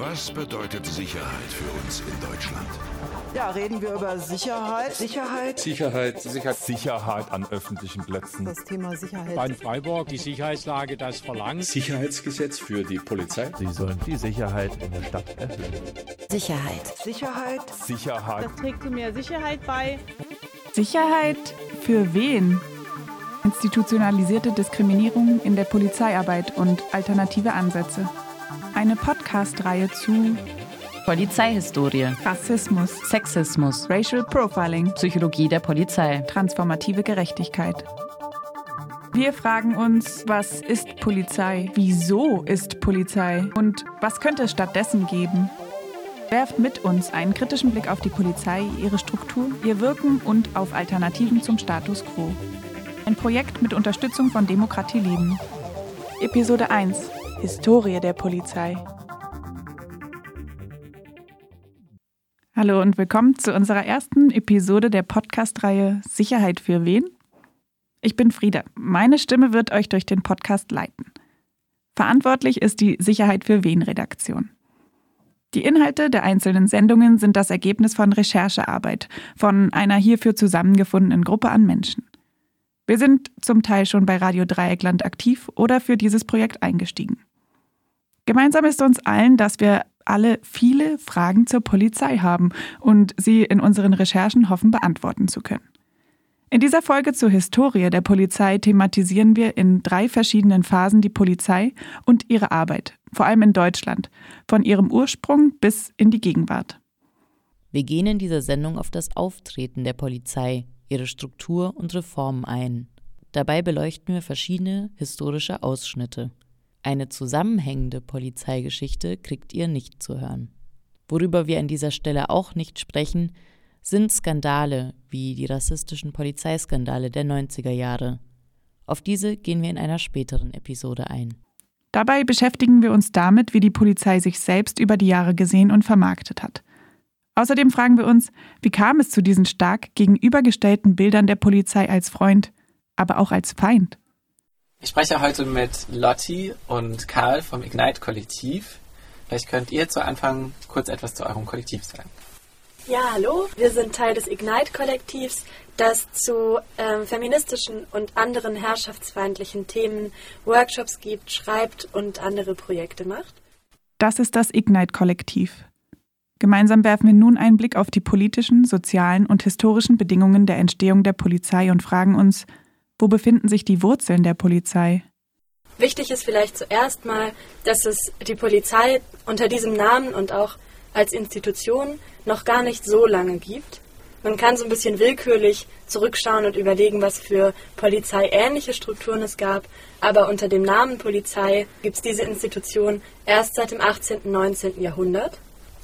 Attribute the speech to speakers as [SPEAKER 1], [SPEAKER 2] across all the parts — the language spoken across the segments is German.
[SPEAKER 1] Was bedeutet Sicherheit für uns in Deutschland?
[SPEAKER 2] Ja, reden wir über Sicherheit. Sicherheit.
[SPEAKER 3] Sicherheit.
[SPEAKER 4] Sicherheit. Sicherheit an öffentlichen Plätzen.
[SPEAKER 2] Das Thema Sicherheit.
[SPEAKER 5] Bei Freiburg die Sicherheitslage das verlangt.
[SPEAKER 3] Sicherheitsgesetz für die Polizei.
[SPEAKER 6] Sie sollen die Sicherheit in der Stadt erhöhen.
[SPEAKER 2] Sicherheit. Sicherheit.
[SPEAKER 4] Sicherheit.
[SPEAKER 7] Das trägt zu mehr Sicherheit bei.
[SPEAKER 8] Sicherheit für wen? Institutionalisierte Diskriminierung in der Polizeiarbeit und alternative Ansätze. Eine Podcast-Reihe zu
[SPEAKER 9] Polizeihistorie,
[SPEAKER 8] Rassismus,
[SPEAKER 9] Sexismus,
[SPEAKER 8] Racial Profiling,
[SPEAKER 9] Psychologie der Polizei,
[SPEAKER 8] transformative Gerechtigkeit. Wir fragen uns, was ist Polizei? Wieso ist Polizei? Und was könnte es stattdessen geben? Werft mit uns einen kritischen Blick auf die Polizei, ihre Struktur, ihr Wirken und auf Alternativen zum Status quo. Ein Projekt mit Unterstützung von Demokratie Leben. Episode 1 Historie der Polizei. Hallo und willkommen zu unserer ersten Episode der Podcast-Reihe Sicherheit für wen? Ich bin Frieda. Meine Stimme wird euch durch den Podcast leiten. Verantwortlich ist die Sicherheit für wen Redaktion. Die Inhalte der einzelnen Sendungen sind das Ergebnis von Recherchearbeit von einer hierfür zusammengefundenen Gruppe an Menschen. Wir sind zum Teil schon bei Radio Dreieckland aktiv oder für dieses Projekt eingestiegen. Gemeinsam ist uns allen, dass wir alle viele Fragen zur Polizei haben und sie in unseren Recherchen hoffen beantworten zu können. In dieser Folge zur Historie der Polizei thematisieren wir in drei verschiedenen Phasen die Polizei und ihre Arbeit, vor allem in Deutschland, von ihrem Ursprung bis in die Gegenwart.
[SPEAKER 9] Wir gehen in dieser Sendung auf das Auftreten der Polizei, ihre Struktur und Reformen ein. Dabei beleuchten wir verschiedene historische Ausschnitte. Eine zusammenhängende Polizeigeschichte kriegt ihr nicht zu hören. Worüber wir an dieser Stelle auch nicht sprechen, sind Skandale wie die rassistischen Polizeiskandale der 90er Jahre. Auf diese gehen wir in einer späteren Episode ein.
[SPEAKER 8] Dabei beschäftigen wir uns damit, wie die Polizei sich selbst über die Jahre gesehen und vermarktet hat. Außerdem fragen wir uns, wie kam es zu diesen stark gegenübergestellten Bildern der Polizei als Freund, aber auch als Feind?
[SPEAKER 10] Ich spreche heute mit Lotti und Karl vom Ignite-Kollektiv. Vielleicht könnt ihr zu Anfang kurz etwas zu eurem Kollektiv sagen.
[SPEAKER 11] Ja, hallo. Wir sind Teil des Ignite-Kollektivs, das zu ähm, feministischen und anderen herrschaftsfeindlichen Themen Workshops gibt, schreibt und andere Projekte macht.
[SPEAKER 8] Das ist das Ignite-Kollektiv. Gemeinsam werfen wir nun einen Blick auf die politischen, sozialen und historischen Bedingungen der Entstehung der Polizei und fragen uns, wo befinden sich die Wurzeln der Polizei?
[SPEAKER 11] Wichtig ist vielleicht zuerst mal, dass es die Polizei unter diesem Namen und auch als Institution noch gar nicht so lange gibt. Man kann so ein bisschen willkürlich zurückschauen und überlegen, was für polizeiähnliche Strukturen es gab, aber unter dem Namen Polizei gibt es diese Institution erst seit dem 18. und 19. Jahrhundert.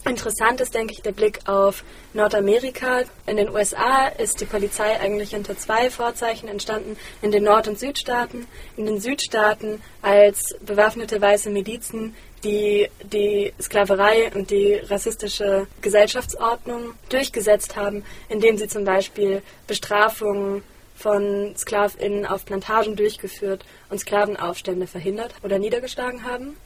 [SPEAKER 11] Interessant ist, denke ich, der Blick auf Nordamerika. In den USA ist die Polizei eigentlich unter zwei Vorzeichen entstanden, in den Nord- und Südstaaten. In den Südstaaten als bewaffnete weiße Milizen, die die Sklaverei und die rassistische Gesellschaftsordnung durchgesetzt haben, indem sie zum Beispiel Bestrafungen von SklavInnen auf Plantagen durchgeführt und Sklavenaufstände verhindert oder niedergeschlagen haben.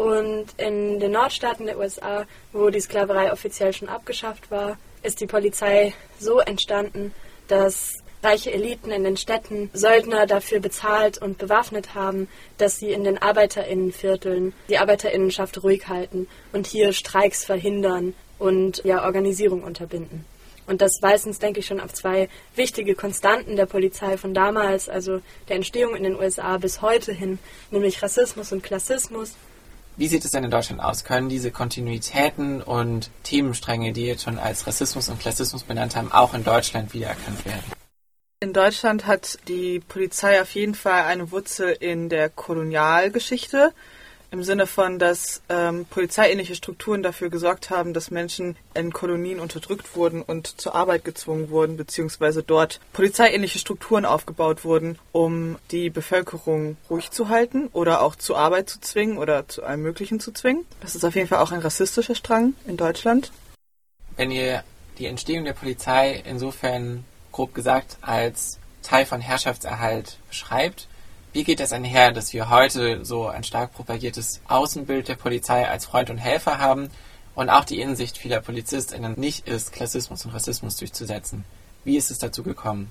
[SPEAKER 11] Und in den Nordstaaten der USA, wo die Sklaverei offiziell schon abgeschafft war, ist die Polizei so entstanden, dass reiche Eliten in den Städten Söldner dafür bezahlt und bewaffnet haben, dass sie in den Arbeiterinnenvierteln die Arbeiterinnenschaft ruhig halten und hier Streiks verhindern und ja Organisierung unterbinden. Und das weist uns, denke ich, schon auf zwei wichtige Konstanten der Polizei von damals, also der Entstehung in den USA bis heute hin, nämlich Rassismus und Klassismus
[SPEAKER 10] wie sieht es denn in Deutschland aus? Können diese Kontinuitäten und Themenstränge, die jetzt schon als Rassismus und Klassismus benannt haben, auch in Deutschland wiedererkannt werden?
[SPEAKER 12] In Deutschland hat die Polizei auf jeden Fall eine Wurzel in der Kolonialgeschichte im Sinne von, dass ähm, polizeiähnliche Strukturen dafür gesorgt haben, dass Menschen in Kolonien unterdrückt wurden und zur Arbeit gezwungen wurden, beziehungsweise dort polizeiähnliche Strukturen aufgebaut wurden, um die Bevölkerung ruhig zu halten oder auch zur Arbeit zu zwingen oder zu allem Möglichen zu zwingen. Das ist auf jeden Fall auch ein rassistischer Strang in Deutschland.
[SPEAKER 10] Wenn ihr die Entstehung der Polizei insofern grob gesagt als Teil von Herrschaftserhalt beschreibt, Wie geht das einher, dass wir heute so ein stark propagiertes Außenbild der Polizei als Freund und Helfer haben und auch die Insicht vieler PolizistInnen nicht ist, Klassismus und Rassismus durchzusetzen? Wie ist es dazu gekommen?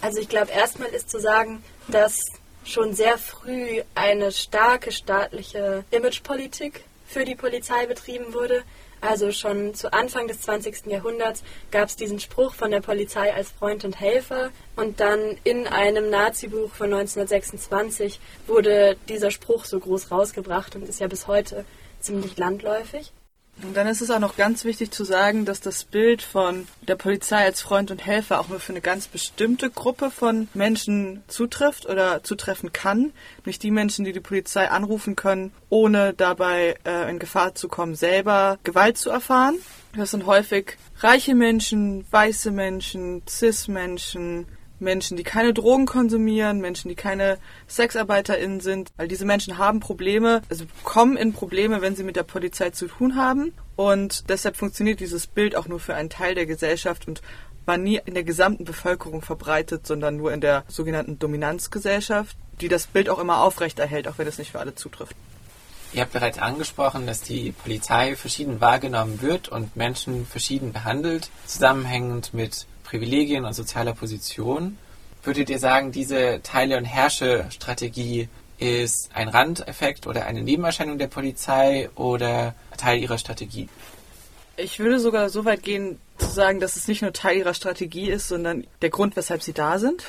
[SPEAKER 11] Also ich glaube, erstmal ist zu sagen, dass schon sehr früh eine starke staatliche Imagepolitik für die Polizei betrieben wurde. Also schon zu Anfang des 20. Jahrhunderts gab es diesen Spruch von der Polizei als Freund und Helfer und dann in einem Nazi-Buch von 1926 wurde dieser Spruch so groß rausgebracht und ist ja bis heute ziemlich landläufig.
[SPEAKER 12] Und dann ist es auch noch ganz wichtig zu sagen, dass das Bild von der Polizei als Freund und Helfer auch nur für eine ganz bestimmte Gruppe von Menschen zutrifft oder zutreffen kann. Nicht die Menschen, die die Polizei anrufen können, ohne dabei äh, in Gefahr zu kommen, selber Gewalt zu erfahren. Das sind häufig reiche Menschen, weiße Menschen, cis-Menschen, Menschen, die keine Drogen konsumieren, Menschen, die keine SexarbeiterInnen sind, weil diese Menschen haben Probleme, also kommen in Probleme, wenn sie mit der Polizei zu tun haben. Und deshalb funktioniert dieses Bild auch nur für einen Teil der Gesellschaft und war nie in der gesamten Bevölkerung verbreitet, sondern nur in der sogenannten Dominanzgesellschaft, die das Bild auch immer aufrechterhält, auch wenn es nicht für alle zutrifft.
[SPEAKER 10] Ihr habt bereits angesprochen, dass die Polizei verschieden wahrgenommen wird und Menschen verschieden behandelt, zusammenhängend mit Privilegien und sozialer Position. Würdet ihr sagen, diese Teile- und Herrsche-Strategie ist ein Randeffekt oder eine Nebenerscheinung der Polizei oder Teil ihrer Strategie?
[SPEAKER 12] Ich würde sogar so weit gehen zu sagen, dass es nicht nur Teil ihrer Strategie ist, sondern der Grund, weshalb sie da sind.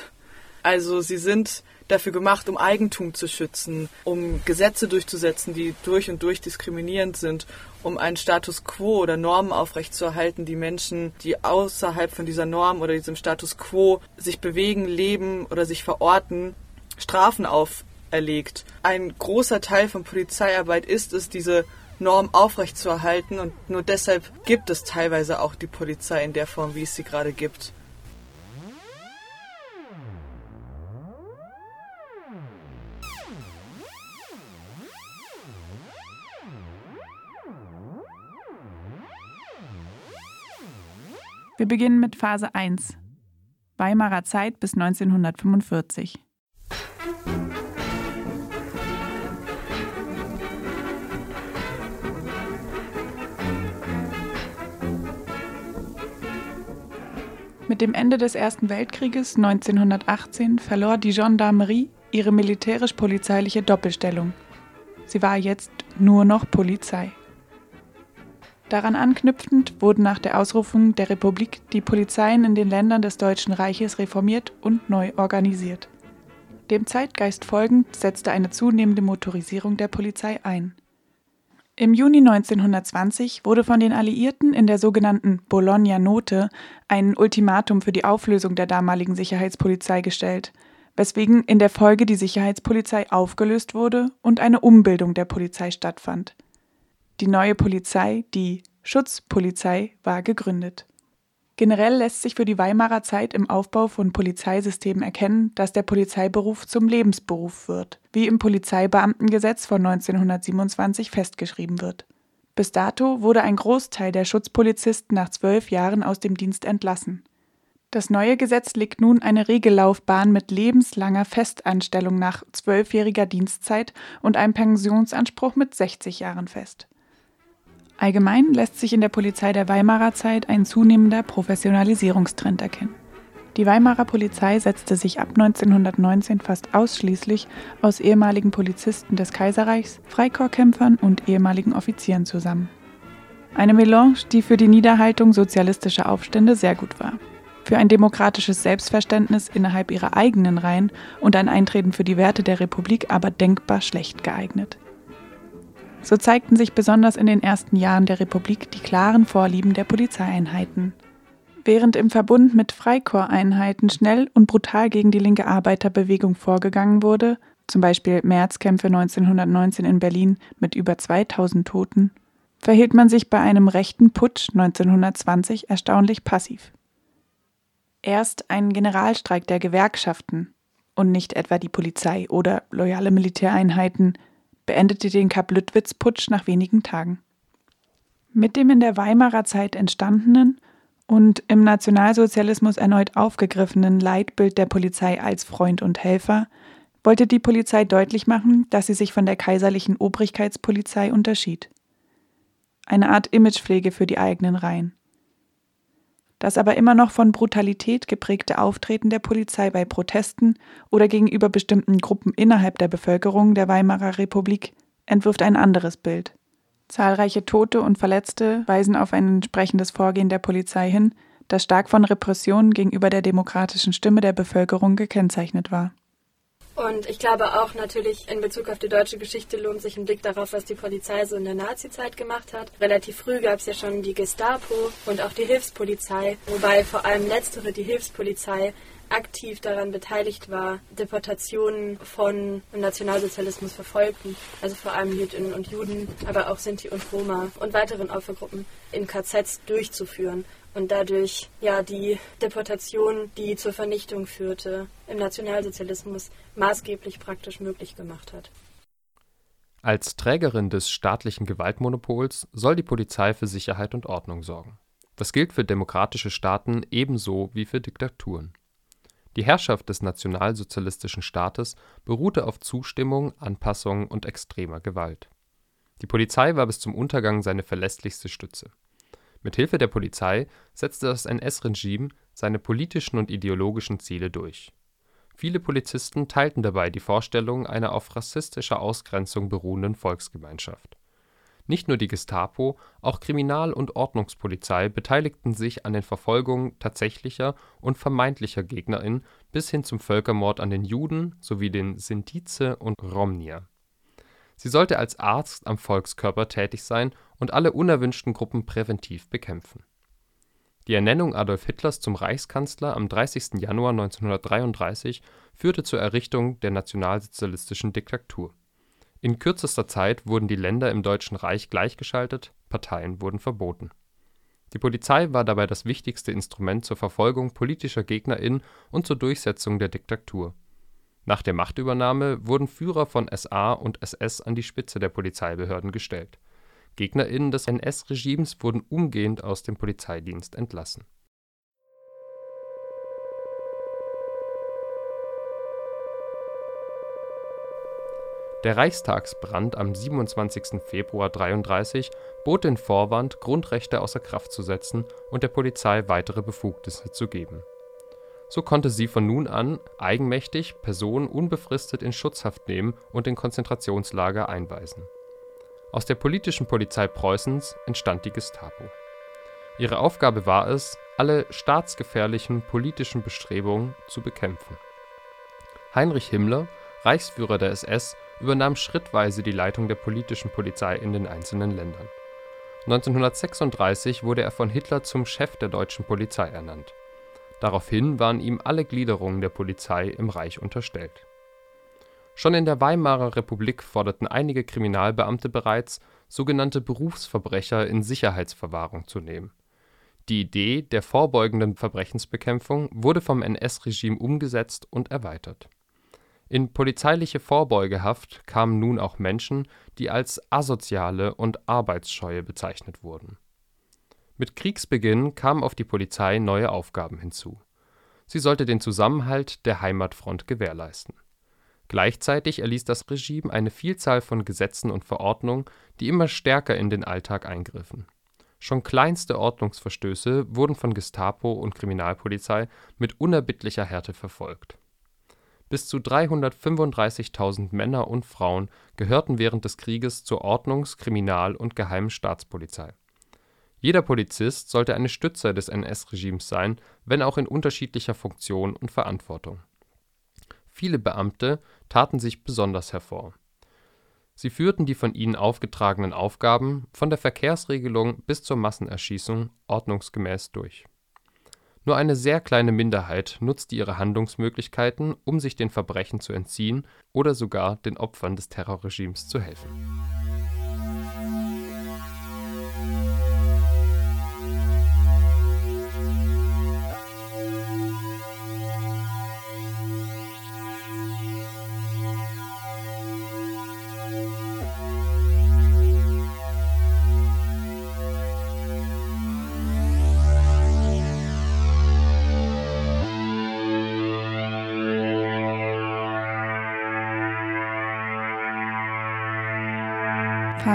[SPEAKER 12] Also sie sind dafür gemacht, um Eigentum zu schützen, um Gesetze durchzusetzen, die durch und durch diskriminierend sind, um einen Status quo oder Normen aufrechtzuerhalten, die Menschen, die außerhalb von dieser Norm oder diesem Status quo sich bewegen, leben oder sich verorten, Strafen auferlegt. Ein großer Teil von Polizeiarbeit ist es, diese Norm aufrechtzuerhalten und nur deshalb gibt es teilweise auch die Polizei in der Form, wie es sie gerade gibt.
[SPEAKER 8] Wir beginnen mit Phase 1. Weimarer Zeit bis 1945. Mit dem Ende des Ersten Weltkrieges 1918 verlor die Gendarmerie ihre militärisch-polizeiliche Doppelstellung. Sie war jetzt nur noch Polizei. Daran anknüpfend wurden nach der Ausrufung der Republik die Polizeien in den Ländern des Deutschen Reiches reformiert und neu organisiert. Dem Zeitgeist folgend setzte eine zunehmende Motorisierung der Polizei ein. Im Juni 1920 wurde von den Alliierten in der sogenannten Bologna-Note ein Ultimatum für die Auflösung der damaligen Sicherheitspolizei gestellt, weswegen in der Folge die Sicherheitspolizei aufgelöst wurde und eine Umbildung der Polizei stattfand. Die neue Polizei, die Schutzpolizei, war gegründet. Generell lässt sich für die Weimarer Zeit im Aufbau von Polizeisystemen erkennen, dass der Polizeiberuf zum Lebensberuf wird, wie im Polizeibeamtengesetz von 1927 festgeschrieben wird. Bis dato wurde ein Großteil der Schutzpolizisten nach zwölf Jahren aus dem Dienst entlassen. Das neue Gesetz legt nun eine Regellaufbahn mit lebenslanger Festanstellung nach zwölfjähriger Dienstzeit und einem Pensionsanspruch mit 60 Jahren fest. Allgemein lässt sich in der Polizei der Weimarer Zeit ein zunehmender Professionalisierungstrend erkennen. Die Weimarer Polizei setzte sich ab 1919 fast ausschließlich aus ehemaligen Polizisten des Kaiserreichs, Freikorpskämpfern und ehemaligen Offizieren zusammen. Eine Melange, die für die Niederhaltung sozialistischer Aufstände sehr gut war. Für ein demokratisches Selbstverständnis innerhalb ihrer eigenen Reihen und ein Eintreten für die Werte der Republik aber denkbar schlecht geeignet. So zeigten sich besonders in den ersten Jahren der Republik die klaren Vorlieben der Polizeieinheiten. Während im Verbund mit Freikorpseinheiten schnell und brutal gegen die linke Arbeiterbewegung vorgegangen wurde, zum Beispiel Märzkämpfe 1919 in Berlin mit über 2000 Toten, verhielt man sich bei einem rechten Putsch 1920 erstaunlich passiv. Erst ein Generalstreik der Gewerkschaften und nicht etwa die Polizei oder loyale Militäreinheiten beendete den Kapp-Lüttwitz-Putsch nach wenigen Tagen. Mit dem in der Weimarer Zeit entstandenen und im Nationalsozialismus erneut aufgegriffenen Leitbild der Polizei als Freund und Helfer wollte die Polizei deutlich machen, dass sie sich von der kaiserlichen Obrigkeitspolizei unterschied. Eine Art Imagepflege für die eigenen Reihen. Das aber immer noch von Brutalität geprägte Auftreten der Polizei bei Protesten oder gegenüber bestimmten Gruppen innerhalb der Bevölkerung der Weimarer Republik entwirft ein anderes Bild. Zahlreiche Tote und Verletzte weisen auf ein entsprechendes Vorgehen der Polizei hin, das stark von Repressionen gegenüber der demokratischen Stimme der Bevölkerung gekennzeichnet war.
[SPEAKER 11] Und ich glaube auch natürlich in Bezug auf die deutsche Geschichte lohnt sich ein Blick darauf, was die Polizei so in der Nazizeit gemacht hat. Relativ früh gab es ja schon die Gestapo und auch die Hilfspolizei, wobei vor allem letztere, die Hilfspolizei, aktiv daran beteiligt war, Deportationen von Nationalsozialismus Verfolgten, also vor allem Jüdinnen und Juden, aber auch Sinti und Roma und weiteren Opfergruppen in KZs durchzuführen und dadurch ja die Deportation, die zur Vernichtung führte, im Nationalsozialismus maßgeblich praktisch möglich gemacht hat.
[SPEAKER 6] Als Trägerin des staatlichen Gewaltmonopols soll die Polizei für Sicherheit und Ordnung sorgen. Das gilt für demokratische Staaten ebenso wie für Diktaturen. Die Herrschaft des nationalsozialistischen Staates beruhte auf Zustimmung, Anpassung und extremer Gewalt. Die Polizei war bis zum Untergang seine verlässlichste Stütze. Mit Hilfe der Polizei setzte das NS-Regime seine politischen und ideologischen Ziele durch. Viele Polizisten teilten dabei die Vorstellung einer auf rassistischer Ausgrenzung beruhenden Volksgemeinschaft. Nicht nur die Gestapo, auch Kriminal und Ordnungspolizei beteiligten sich an den Verfolgungen tatsächlicher und vermeintlicher GegnerInnen bis hin zum Völkermord an den Juden sowie den Sintize und Romnier Sie sollte als Arzt am Volkskörper tätig sein und alle unerwünschten Gruppen präventiv bekämpfen. Die Ernennung Adolf Hitlers zum Reichskanzler am 30. Januar 1933 führte zur Errichtung der nationalsozialistischen Diktatur. In kürzester Zeit wurden die Länder im Deutschen Reich gleichgeschaltet, Parteien wurden verboten. Die Polizei war dabei das wichtigste Instrument zur Verfolgung politischer GegnerInnen und zur Durchsetzung der Diktatur nach der Machtübernahme wurden Führer von SA und SS an die Spitze der Polizeibehörden gestellt. GegnerInnen des NS-Regimes wurden umgehend aus dem Polizeidienst entlassen. Der Reichstagsbrand am 27. Februar 1933 bot den Vorwand, Grundrechte außer Kraft zu setzen und der Polizei weitere Befugnisse zu geben so konnte sie von nun an eigenmächtig Personen unbefristet in Schutzhaft nehmen und in Konzentrationslager einweisen. Aus der politischen Polizei Preußens entstand die Gestapo. Ihre Aufgabe war es, alle staatsgefährlichen politischen Bestrebungen zu bekämpfen. Heinrich Himmler, Reichsführer der SS, übernahm schrittweise die Leitung der politischen Polizei in den einzelnen Ländern. 1936 wurde er von Hitler zum Chef der deutschen Polizei ernannt Daraufhin waren ihm alle Gliederungen der Polizei im Reich unterstellt. Schon in der Weimarer Republik forderten einige Kriminalbeamte bereits, sogenannte Berufsverbrecher in Sicherheitsverwahrung zu nehmen. Die Idee der vorbeugenden Verbrechensbekämpfung wurde vom NS-Regime umgesetzt und erweitert. In polizeiliche Vorbeugehaft kamen nun auch Menschen, die als Asoziale und Arbeitsscheue bezeichnet wurden mit Kriegsbeginn kamen auf die Polizei neue Aufgaben hinzu. Sie sollte den Zusammenhalt der Heimatfront gewährleisten. Gleichzeitig erließ das Regime eine Vielzahl von Gesetzen und Verordnungen, die immer stärker in den Alltag eingriffen. Schon kleinste Ordnungsverstöße wurden von Gestapo und Kriminalpolizei mit unerbittlicher Härte verfolgt. Bis zu 335.000 Männer und Frauen gehörten während des Krieges zur Ordnungs Kriminal und Geheimen Staatspolizei jeder Polizist sollte eine Stütze des NS-Regimes sein, wenn auch in unterschiedlicher Funktion und Verantwortung. Viele Beamte taten sich besonders hervor. Sie führten die von ihnen aufgetragenen Aufgaben von der Verkehrsregelung bis zur Massenerschießung ordnungsgemäß durch. Nur eine sehr kleine Minderheit nutzte ihre Handlungsmöglichkeiten, um sich den Verbrechen zu entziehen oder sogar den Opfern des Terrorregimes zu helfen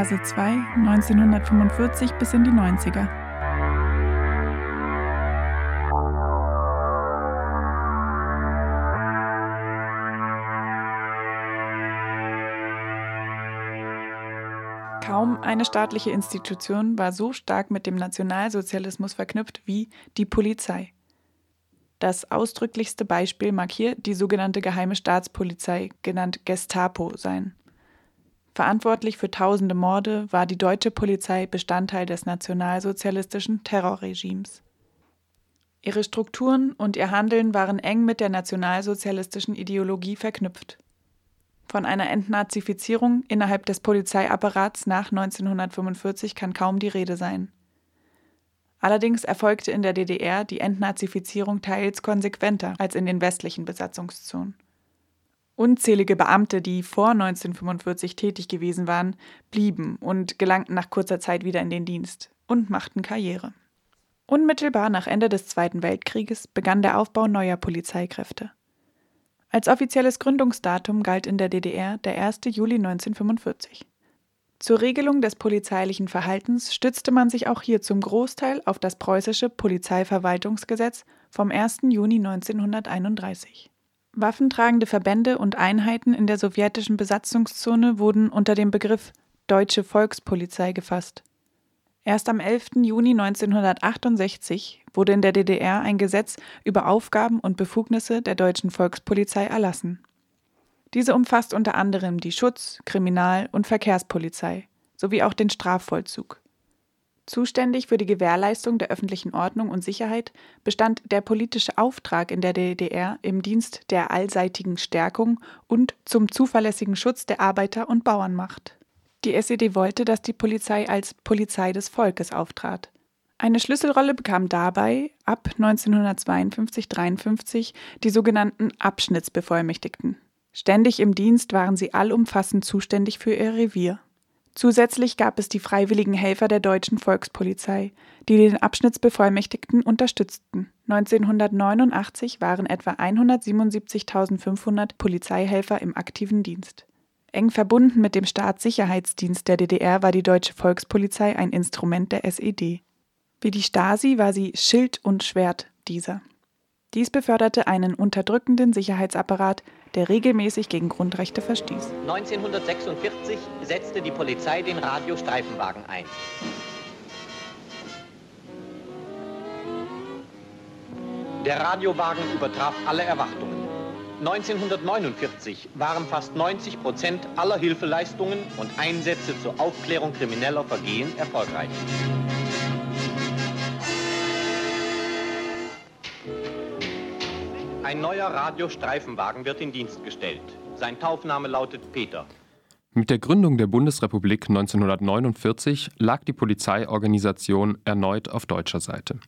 [SPEAKER 8] Phase 2 1945 bis in die 90er. Kaum eine staatliche Institution war so stark mit dem Nationalsozialismus verknüpft wie die Polizei. Das ausdrücklichste Beispiel mag hier die sogenannte Geheime Staatspolizei, genannt Gestapo, sein. Verantwortlich für tausende Morde war die deutsche Polizei Bestandteil des nationalsozialistischen Terrorregimes. Ihre Strukturen und ihr Handeln waren eng mit der nationalsozialistischen Ideologie verknüpft. Von einer Entnazifizierung innerhalb des Polizeiapparats nach 1945 kann kaum die Rede sein. Allerdings erfolgte in der DDR die Entnazifizierung teils konsequenter als in den westlichen Besatzungszonen. Unzählige Beamte, die vor 1945 tätig gewesen waren, blieben und gelangten nach kurzer Zeit wieder in den Dienst und machten Karriere. Unmittelbar nach Ende des Zweiten Weltkrieges begann der Aufbau neuer Polizeikräfte. Als offizielles Gründungsdatum galt in der DDR der 1. Juli 1945. Zur Regelung des polizeilichen Verhaltens stützte man sich auch hier zum Großteil auf das preußische Polizeiverwaltungsgesetz vom 1. Juni 1931. Waffentragende Verbände und Einheiten in der sowjetischen Besatzungszone wurden unter dem Begriff Deutsche Volkspolizei gefasst. Erst am 11. Juni 1968 wurde in der DDR ein Gesetz über Aufgaben und Befugnisse der deutschen Volkspolizei erlassen. Diese umfasst unter anderem die Schutz-, Kriminal- und Verkehrspolizei sowie auch den Strafvollzug. Zuständig für die Gewährleistung der öffentlichen Ordnung und Sicherheit bestand der politische Auftrag in der DDR im Dienst der allseitigen Stärkung und zum zuverlässigen Schutz der Arbeiter- und Bauernmacht. Die SED wollte, dass die Polizei als Polizei des Volkes auftrat. Eine Schlüsselrolle bekam dabei ab 1952-53 die sogenannten Abschnittsbevollmächtigten. Ständig im Dienst waren sie allumfassend zuständig für ihr Revier. Zusätzlich gab es die freiwilligen Helfer der deutschen Volkspolizei, die den Abschnittsbevollmächtigten unterstützten. 1989 waren etwa 177.500 Polizeihelfer im aktiven Dienst. Eng verbunden mit dem Staatssicherheitsdienst der DDR war die Deutsche Volkspolizei ein Instrument der SED. Wie die Stasi war sie Schild und Schwert dieser. Dies beförderte einen unterdrückenden Sicherheitsapparat, der regelmäßig gegen Grundrechte verstieß.
[SPEAKER 13] 1946 setzte die Polizei den Radiostreifenwagen ein. Der Radiowagen übertraf alle Erwartungen. 1949 waren fast 90 Prozent aller Hilfeleistungen und Einsätze zur Aufklärung krimineller Vergehen erfolgreich. Ein neuer Radiostreifenwagen wird in Dienst gestellt. Sein Taufname lautet Peter.
[SPEAKER 6] Mit der Gründung der Bundesrepublik 1949 lag die Polizeiorganisation erneut auf deutscher Seite.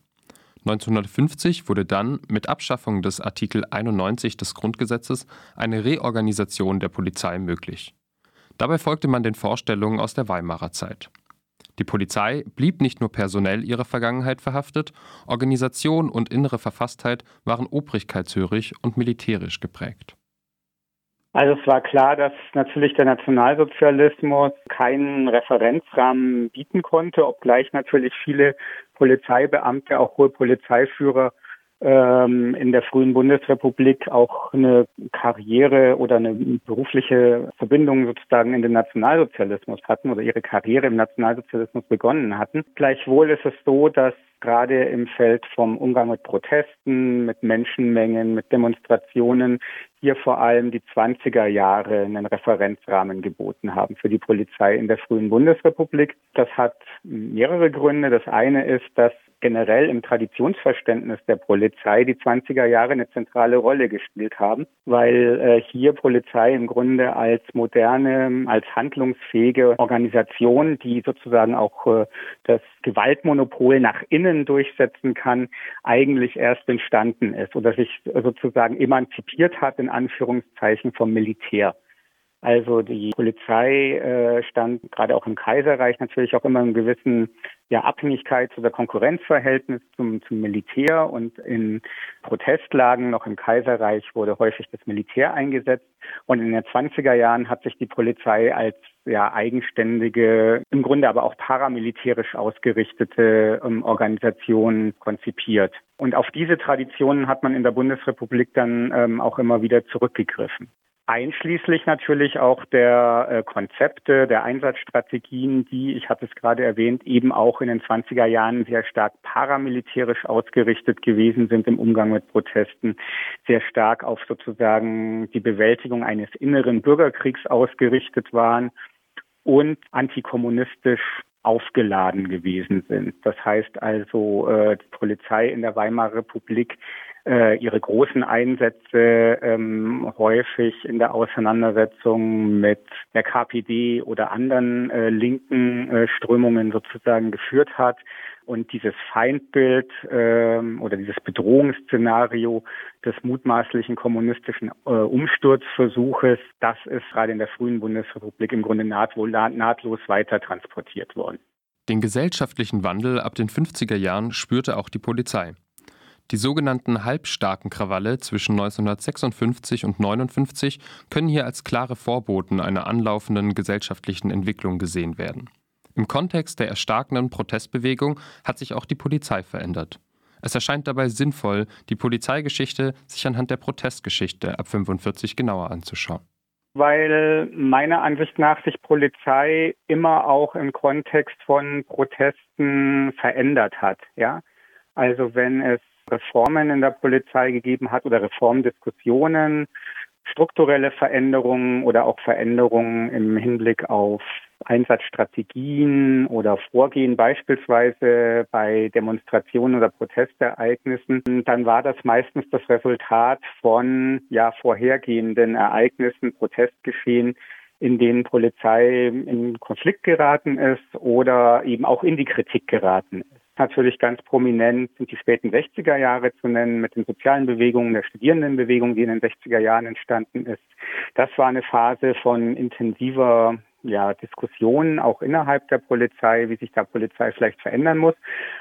[SPEAKER 6] 1950 wurde dann mit Abschaffung des Artikel 91 des Grundgesetzes eine Reorganisation der Polizei möglich. Dabei folgte man den Vorstellungen aus der Weimarer Zeit. Die Polizei blieb nicht nur personell ihrer Vergangenheit verhaftet, Organisation und innere Verfasstheit waren obrigkeitshörig und militärisch geprägt.
[SPEAKER 14] Also es war klar, dass natürlich der Nationalsozialismus keinen Referenzrahmen bieten konnte, obgleich natürlich viele Polizeibeamte, auch hohe Polizeiführer in der frühen Bundesrepublik auch eine Karriere oder eine berufliche Verbindung sozusagen in den Nationalsozialismus hatten oder ihre Karriere im Nationalsozialismus begonnen hatten. Gleichwohl ist es so, dass gerade im Feld vom Umgang mit Protesten, mit Menschenmengen, mit Demonstrationen hier vor allem die 20er Jahre einen Referenzrahmen geboten haben für die Polizei in der frühen Bundesrepublik. Das hat mehrere Gründe. Das eine ist, dass generell im Traditionsverständnis der Polizei die 20er Jahre eine zentrale Rolle gespielt haben, weil äh, hier Polizei im Grunde als moderne, als handlungsfähige Organisation, die sozusagen auch äh, das Gewaltmonopol nach innen durchsetzen kann, eigentlich erst entstanden ist oder sich sozusagen emanzipiert hat in Anführungszeichen vom Militär. Also die Polizei äh, stand gerade auch im Kaiserreich natürlich auch immer in gewissen ja, Abhängigkeit oder Konkurrenzverhältnis zum, zum Militär. Und in Protestlagen noch im Kaiserreich wurde häufig das Militär eingesetzt. Und in den 20er Jahren hat sich die Polizei als ja, eigenständige, im Grunde aber auch paramilitärisch ausgerichtete ähm, Organisation konzipiert. Und auf diese Traditionen hat man in der Bundesrepublik dann ähm, auch immer wieder zurückgegriffen einschließlich natürlich auch der äh, Konzepte, der Einsatzstrategien, die, ich hatte es gerade erwähnt, eben auch in den 20er Jahren sehr stark paramilitärisch ausgerichtet gewesen sind im Umgang mit Protesten, sehr stark auf sozusagen die Bewältigung eines inneren Bürgerkriegs ausgerichtet waren und antikommunistisch aufgeladen gewesen sind. Das heißt also, äh, die Polizei in der Weimarer Republik äh, ihre großen Einsätze ähm, häufig in der Auseinandersetzung mit der KPD oder anderen äh, linken äh, Strömungen sozusagen geführt hat. Und dieses Feindbild ähm, oder dieses Bedrohungsszenario des mutmaßlichen kommunistischen äh, Umsturzversuches, das ist gerade in der frühen Bundesrepublik im Grunde nahtlos, nahtlos weiter transportiert worden.
[SPEAKER 6] Den gesellschaftlichen Wandel ab den 50er Jahren spürte auch die Polizei. Die sogenannten halbstarken Krawalle zwischen 1956 und 1959 können hier als klare Vorboten einer anlaufenden gesellschaftlichen Entwicklung gesehen werden. Im Kontext der erstarkenden Protestbewegung hat sich auch die Polizei verändert. Es erscheint dabei sinnvoll, die Polizeigeschichte sich anhand der Protestgeschichte ab 45 genauer anzuschauen.
[SPEAKER 14] Weil meiner Ansicht nach sich Polizei immer auch im Kontext von Protesten verändert hat, ja. Also wenn es Reformen in der Polizei gegeben hat oder Reformdiskussionen, strukturelle Veränderungen oder auch Veränderungen im Hinblick auf Einsatzstrategien oder Vorgehen beispielsweise bei Demonstrationen oder Protestereignissen, dann war das meistens das Resultat von ja vorhergehenden Ereignissen, Protestgeschehen, in denen Polizei in Konflikt geraten ist oder eben auch in die Kritik geraten ist. Natürlich ganz prominent sind die späten 60er Jahre zu nennen mit den sozialen Bewegungen, der Studierendenbewegung, die in den 60er Jahren entstanden ist. Das war eine Phase von intensiver ja, Diskussionen auch innerhalb der Polizei, wie sich da Polizei vielleicht verändern muss,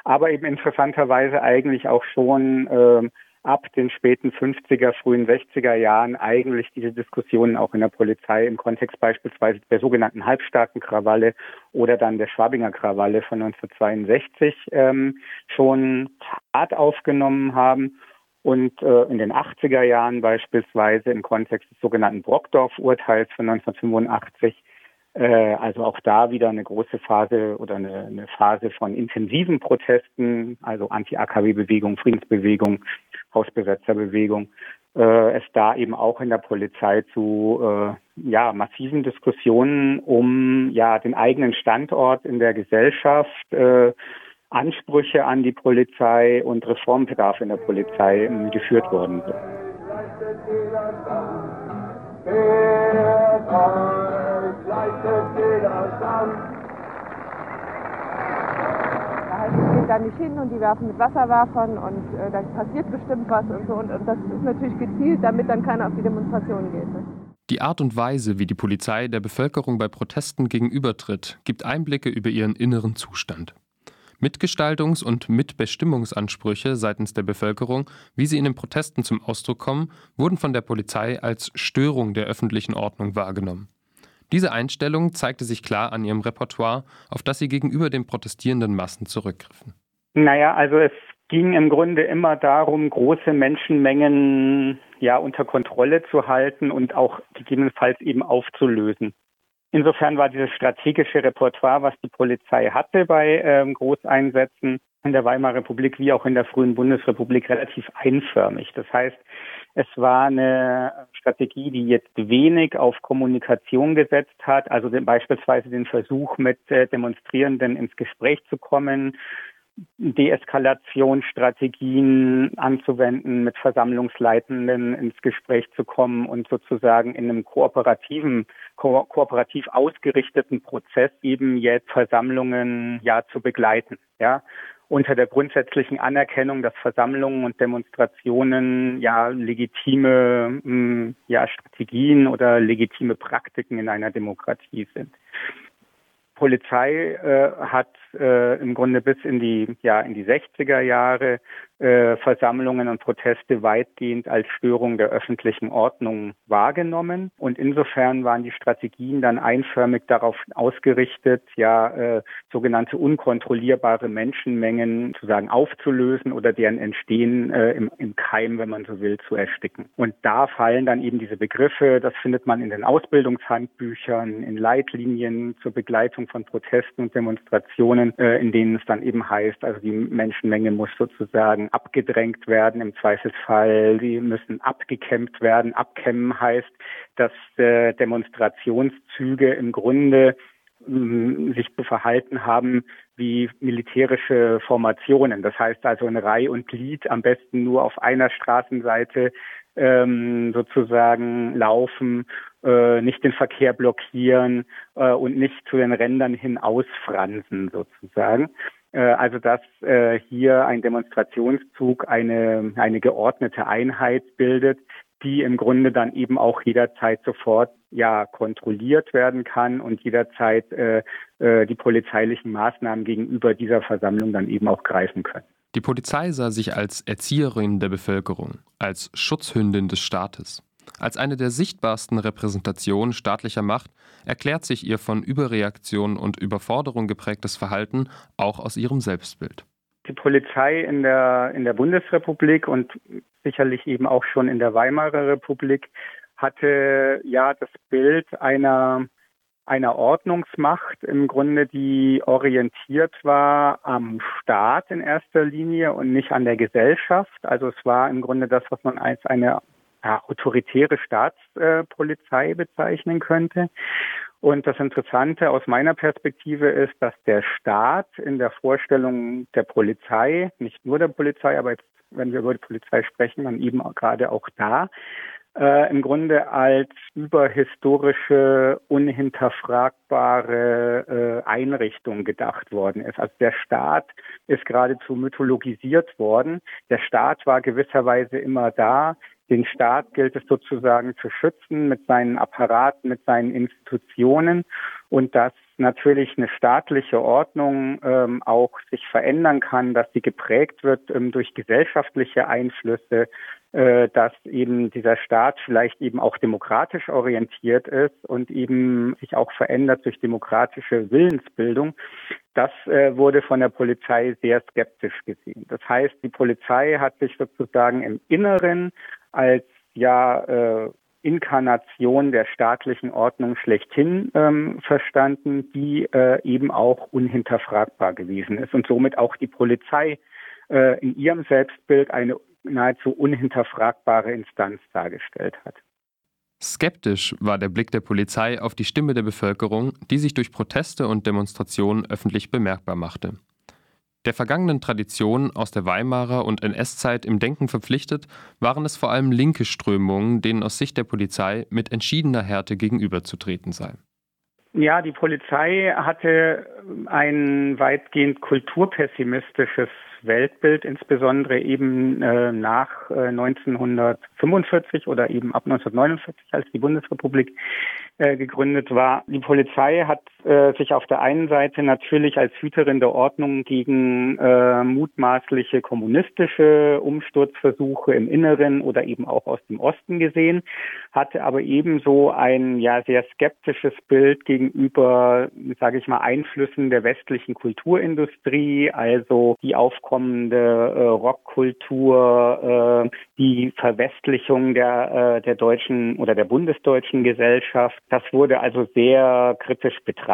[SPEAKER 14] aber eben interessanterweise eigentlich auch schon äh, ab den späten 50er, frühen 60er Jahren eigentlich diese Diskussionen auch in der Polizei im Kontext beispielsweise der sogenannten halbstarken Krawalle oder dann der Schwabinger Krawalle von 1962 ähm, schon hart aufgenommen haben. Und äh, in den 80er Jahren beispielsweise im Kontext des sogenannten Brockdorf-Urteils von 1985 äh, also auch da wieder eine große Phase oder eine, eine Phase von intensiven Protesten, also Anti-AKW-Bewegung, Friedensbewegung, Hausbesetzerbewegung, äh, es da eben auch in der Polizei zu äh, ja, massiven Diskussionen um ja den eigenen Standort in der Gesellschaft, äh, Ansprüche an die Polizei und Reformbedarf in der Polizei äh, geführt worden sind.
[SPEAKER 7] geht da nicht hin und die werfen mit Wasserwerfern und äh, da passiert bestimmt was und so. Und, und, das ist natürlich gezielt, damit dann keiner auf die Demonstration geht. Ne?
[SPEAKER 6] Die Art und Weise, wie die Polizei der Bevölkerung bei Protesten gegenübertritt, gibt Einblicke über ihren inneren Zustand. Mitgestaltungs- und Mitbestimmungsansprüche seitens der Bevölkerung, wie sie in den Protesten zum Ausdruck kommen, wurden von der Polizei als Störung der öffentlichen Ordnung wahrgenommen. Diese Einstellung zeigte sich klar an ihrem Repertoire, auf das sie gegenüber den protestierenden Massen zurückgriffen.
[SPEAKER 14] Naja, also es ging im Grunde immer darum, große Menschenmengen ja unter Kontrolle zu halten und auch gegebenenfalls eben aufzulösen. Insofern war dieses strategische Repertoire, was die Polizei hatte bei ähm, Großeinsätzen in der Weimarer Republik wie auch in der frühen Bundesrepublik relativ einförmig. Das heißt, es war eine Strategie, die jetzt wenig auf Kommunikation gesetzt hat, also den, beispielsweise den Versuch, mit äh, Demonstrierenden ins Gespräch zu kommen, Deeskalationsstrategien anzuwenden, mit Versammlungsleitenden ins Gespräch zu kommen und sozusagen in einem kooperativen, ko kooperativ ausgerichteten Prozess eben jetzt Versammlungen ja zu begleiten, ja unter der grundsätzlichen Anerkennung, dass Versammlungen und Demonstrationen ja legitime hm, ja, Strategien oder legitime Praktiken in einer Demokratie sind. Polizei äh, hat äh, im Grunde bis in die ja in die 60er Jahre äh, Versammlungen und Proteste weitgehend als Störung der öffentlichen Ordnung wahrgenommen. Und insofern waren die Strategien dann einförmig darauf ausgerichtet, ja, äh, sogenannte unkontrollierbare Menschenmengen zu sagen aufzulösen oder deren Entstehen äh, im, im Keim, wenn man so will, zu ersticken. Und da fallen dann eben diese Begriffe, das findet man in den Ausbildungshandbüchern, in Leitlinien zur Begleitung von Protesten und Demonstrationen, äh, in denen es dann eben heißt, also die Menschenmenge muss sozusagen abgedrängt werden, im Zweifelsfall, sie müssen abgekämmt werden. Abkämmen heißt, dass äh, Demonstrationszüge im Grunde mh, sich verhalten haben wie militärische Formationen. Das heißt also in Reihe und Glied am besten nur auf einer Straßenseite ähm, sozusagen laufen, äh, nicht den Verkehr blockieren äh, und nicht zu den Rändern hin ausfransen sozusagen. Äh, also dass äh, hier ein Demonstrationszug eine, eine geordnete Einheit bildet, die im Grunde dann eben auch jederzeit sofort ja kontrolliert werden kann und jederzeit äh, äh, die polizeilichen Maßnahmen gegenüber dieser Versammlung dann eben auch greifen können.
[SPEAKER 6] Die Polizei sah sich als Erzieherin der Bevölkerung, als Schutzhündin des Staates. Als eine der sichtbarsten Repräsentationen staatlicher Macht erklärt sich ihr von Überreaktion und Überforderung geprägtes Verhalten auch aus ihrem Selbstbild.
[SPEAKER 14] Die Polizei in der, in der Bundesrepublik und sicherlich eben auch schon in der Weimarer Republik hatte ja das Bild einer, einer Ordnungsmacht im Grunde, die orientiert war am Staat in erster Linie und nicht an der Gesellschaft. Also es war im Grunde das, was man als eine ja, autoritäre Staatspolizei bezeichnen könnte. Und das Interessante aus meiner Perspektive ist, dass der Staat in der Vorstellung der Polizei, nicht nur der Polizei, aber jetzt, wenn wir über die Polizei sprechen, dann eben gerade auch da, äh, im Grunde als überhistorische, unhinterfragbare äh, Einrichtung gedacht worden ist. Also der Staat ist geradezu mythologisiert worden. Der Staat war gewisserweise immer da. Den Staat gilt es sozusagen zu schützen mit seinen Apparaten, mit seinen Institutionen und dass natürlich eine staatliche Ordnung ähm, auch sich verändern kann, dass sie geprägt wird ähm, durch gesellschaftliche Einflüsse, äh, dass eben dieser Staat vielleicht eben auch demokratisch orientiert ist und eben sich auch verändert durch demokratische Willensbildung. Das äh, wurde von der Polizei sehr skeptisch gesehen. Das heißt, die Polizei hat sich sozusagen im Inneren als ja äh, Inkarnation der staatlichen Ordnung schlechthin ähm, verstanden, die äh, eben auch unhinterfragbar gewesen ist und somit auch die Polizei äh, in ihrem Selbstbild eine nahezu unhinterfragbare Instanz dargestellt hat.
[SPEAKER 6] Skeptisch war der Blick der Polizei auf die Stimme der Bevölkerung, die sich durch Proteste und Demonstrationen öffentlich bemerkbar machte. Der vergangenen Tradition aus der Weimarer und NS-Zeit im Denken verpflichtet, waren es vor allem linke Strömungen, denen aus Sicht der Polizei mit entschiedener Härte gegenüberzutreten sei.
[SPEAKER 14] Ja, die Polizei hatte ein weitgehend kulturpessimistisches Weltbild, insbesondere eben äh, nach äh, 1945 oder eben ab 1949, als die Bundesrepublik äh, gegründet war. Die Polizei hat äh, sich auf der einen Seite natürlich als Hüterin der Ordnung gegen äh, mutmaßliche kommunistische Umsturzversuche im Inneren oder eben auch aus dem Osten gesehen, hatte aber ebenso ein ja sehr skeptisches Bild gegenüber, sage ich mal, Einflüssen der westlichen Kulturindustrie, also die aufkommende äh, Rockkultur, äh, die Verwestlichung der äh, der deutschen oder der bundesdeutschen Gesellschaft. Das wurde also sehr kritisch betrachtet,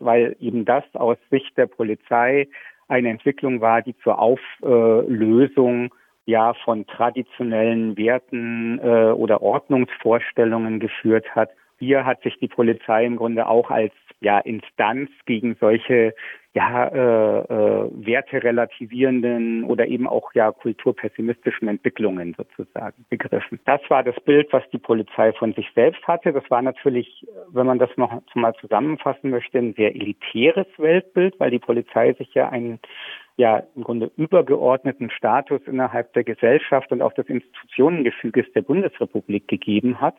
[SPEAKER 14] weil eben das aus Sicht der Polizei eine Entwicklung war, die zur Auflösung ja von traditionellen Werten äh, oder Ordnungsvorstellungen geführt hat. Hier hat sich die Polizei im Grunde auch als ja, Instanz gegen solche ja, äh, äh, werterelativierenden oder eben auch ja kulturpessimistischen Entwicklungen sozusagen begriffen. Das war das Bild, was die Polizei von sich selbst hatte. Das war natürlich, wenn man das noch mal zusammenfassen möchte, ein sehr elitäres Weltbild, weil die Polizei sich ja einen ja im Grunde übergeordneten Status innerhalb der Gesellschaft und auch des Institutionengefüges der Bundesrepublik gegeben hat.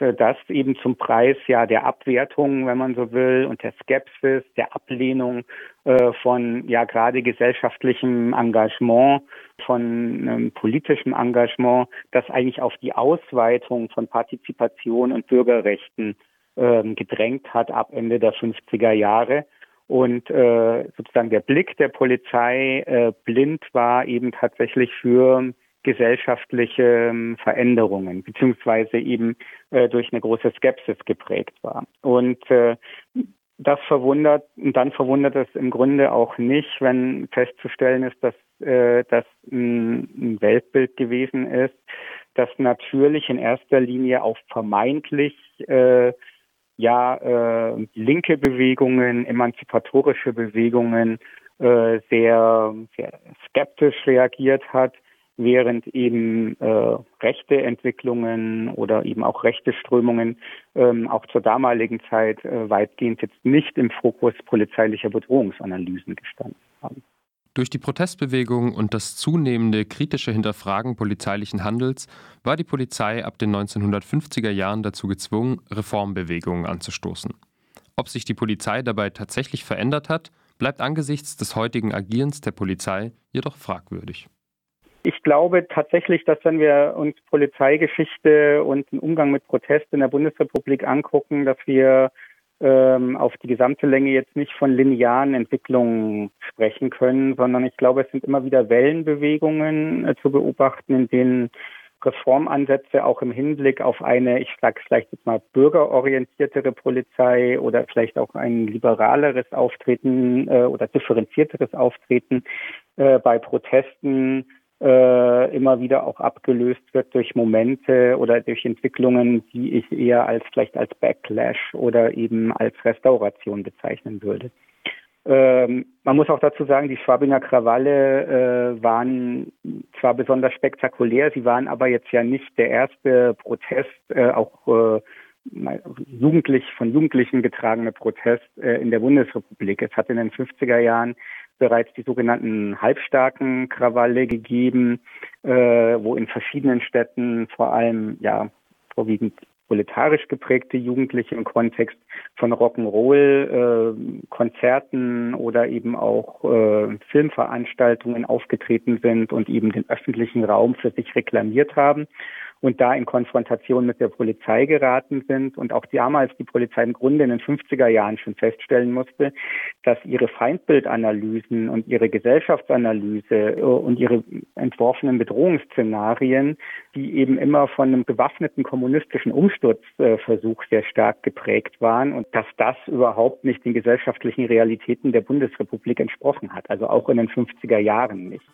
[SPEAKER 14] Äh, das eben zum Preis ja der Abwertung, wenn man so will, und der Skepsis, der Ablehnung äh, von ja gerade gesellschaftlichem Engagement, von ähm, politischem Engagement, das eigentlich auf die Ausweitung von Partizipation und Bürgerrechten äh, gedrängt hat ab Ende der 50er Jahre. Und äh, sozusagen der Blick der Polizei äh, blind war eben tatsächlich für gesellschaftliche ähm, Veränderungen, beziehungsweise eben äh, durch eine große Skepsis geprägt war. Und äh, das verwundert, und dann verwundert es im Grunde auch nicht, wenn festzustellen ist, dass äh, das ein, Weltbild gewesen ist, das natürlich in erster Linie auf vermeintlich äh, ja äh, linke Bewegungen, emanzipatorische Bewegungen äh, sehr, sehr skeptisch reagiert hat während eben äh, rechte Entwicklungen oder eben auch rechte Strömungen ähm, auch zur damaligen Zeit äh, weitgehend jetzt nicht im Fokus polizeilicher Bedrohungsanalysen gestanden haben.
[SPEAKER 6] Durch die Protestbewegung und das zunehmende kritische Hinterfragen polizeilichen Handels war die Polizei ab den 1950er Jahren dazu gezwungen, Reformbewegungen anzustoßen. Ob sich die Polizei dabei tatsächlich verändert hat, bleibt angesichts des heutigen Agierens der Polizei jedoch fragwürdig.
[SPEAKER 14] Ich glaube tatsächlich, dass wenn wir uns Polizeigeschichte und den Umgang mit Protest in der Bundesrepublik angucken, dass wir ähm, auf die gesamte Länge jetzt nicht von linearen Entwicklungen sprechen können, sondern ich glaube, es sind immer wieder Wellenbewegungen äh, zu beobachten, in denen Reformansätze auch im Hinblick auf eine, ich sage vielleicht jetzt mal bürgerorientiertere Polizei oder vielleicht auch ein liberaleres Auftreten äh, oder differenzierteres Auftreten äh, bei Protesten äh, immer wieder auch abgelöst wird durch Momente oder durch Entwicklungen, die ich eher als vielleicht als Backlash oder eben als Restauration bezeichnen würde. Ähm, man muss auch dazu sagen, die Schwabinger Krawalle äh, waren zwar besonders spektakulär, sie waren aber jetzt ja nicht der erste Protest, äh, auch äh, jugendlich von Jugendlichen getragene Protest äh, in der Bundesrepublik. Es hat in den 50er Jahren bereits die sogenannten halbstarken Krawalle gegeben, äh, wo in verschiedenen Städten vor allem ja vorwiegend proletarisch geprägte Jugendliche im Kontext von Rock'n'Roll, äh, Konzerten oder eben auch äh, Filmveranstaltungen aufgetreten sind und eben den öffentlichen Raum für sich reklamiert haben und da in Konfrontation mit der Polizei geraten sind und auch damals die Polizei im Grunde in den 50er Jahren schon feststellen musste, dass ihre Feindbildanalysen und ihre Gesellschaftsanalyse äh, und ihre entworfenen Bedrohungsszenarien, die eben immer von einem bewaffneten kommunistischen Umsturzversuch sehr stark geprägt waren und dass das überhaupt nicht den gesellschaftlichen Realitäten der Bundesrepublik entsprochen hat, also auch in den 50er Jahren nicht.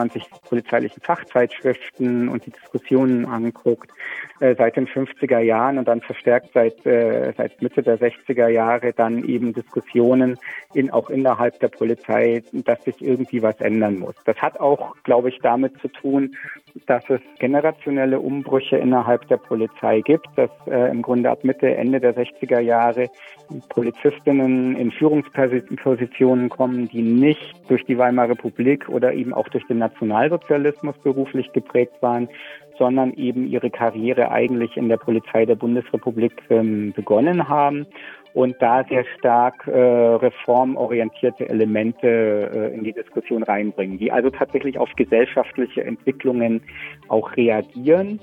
[SPEAKER 14] Man sich polizeilichen Fachzeitschriften und die Diskussionen anguckt, äh, seit den 50er Jahren und dann verstärkt seit, äh, seit Mitte der 60er Jahre dann eben Diskussionen in, auch innerhalb der Polizei, dass sich irgendwie was ändern muss. Das hat auch, glaube ich, damit zu tun, dass es generationelle Umbrüche innerhalb der Polizei gibt, dass äh, im Grunde ab Mitte, Ende der 60er Jahre Polizistinnen in Führungspositionen kommen, die nicht durch die Weimarer Republik oder eben auch durch den Nationalsozialismus beruflich geprägt waren, sondern eben ihre Karriere eigentlich in der Polizei der Bundesrepublik ähm, begonnen haben und da sehr stark äh, reformorientierte Elemente äh, in die Diskussion reinbringen, die also tatsächlich auf gesellschaftliche Entwicklungen auch reagieren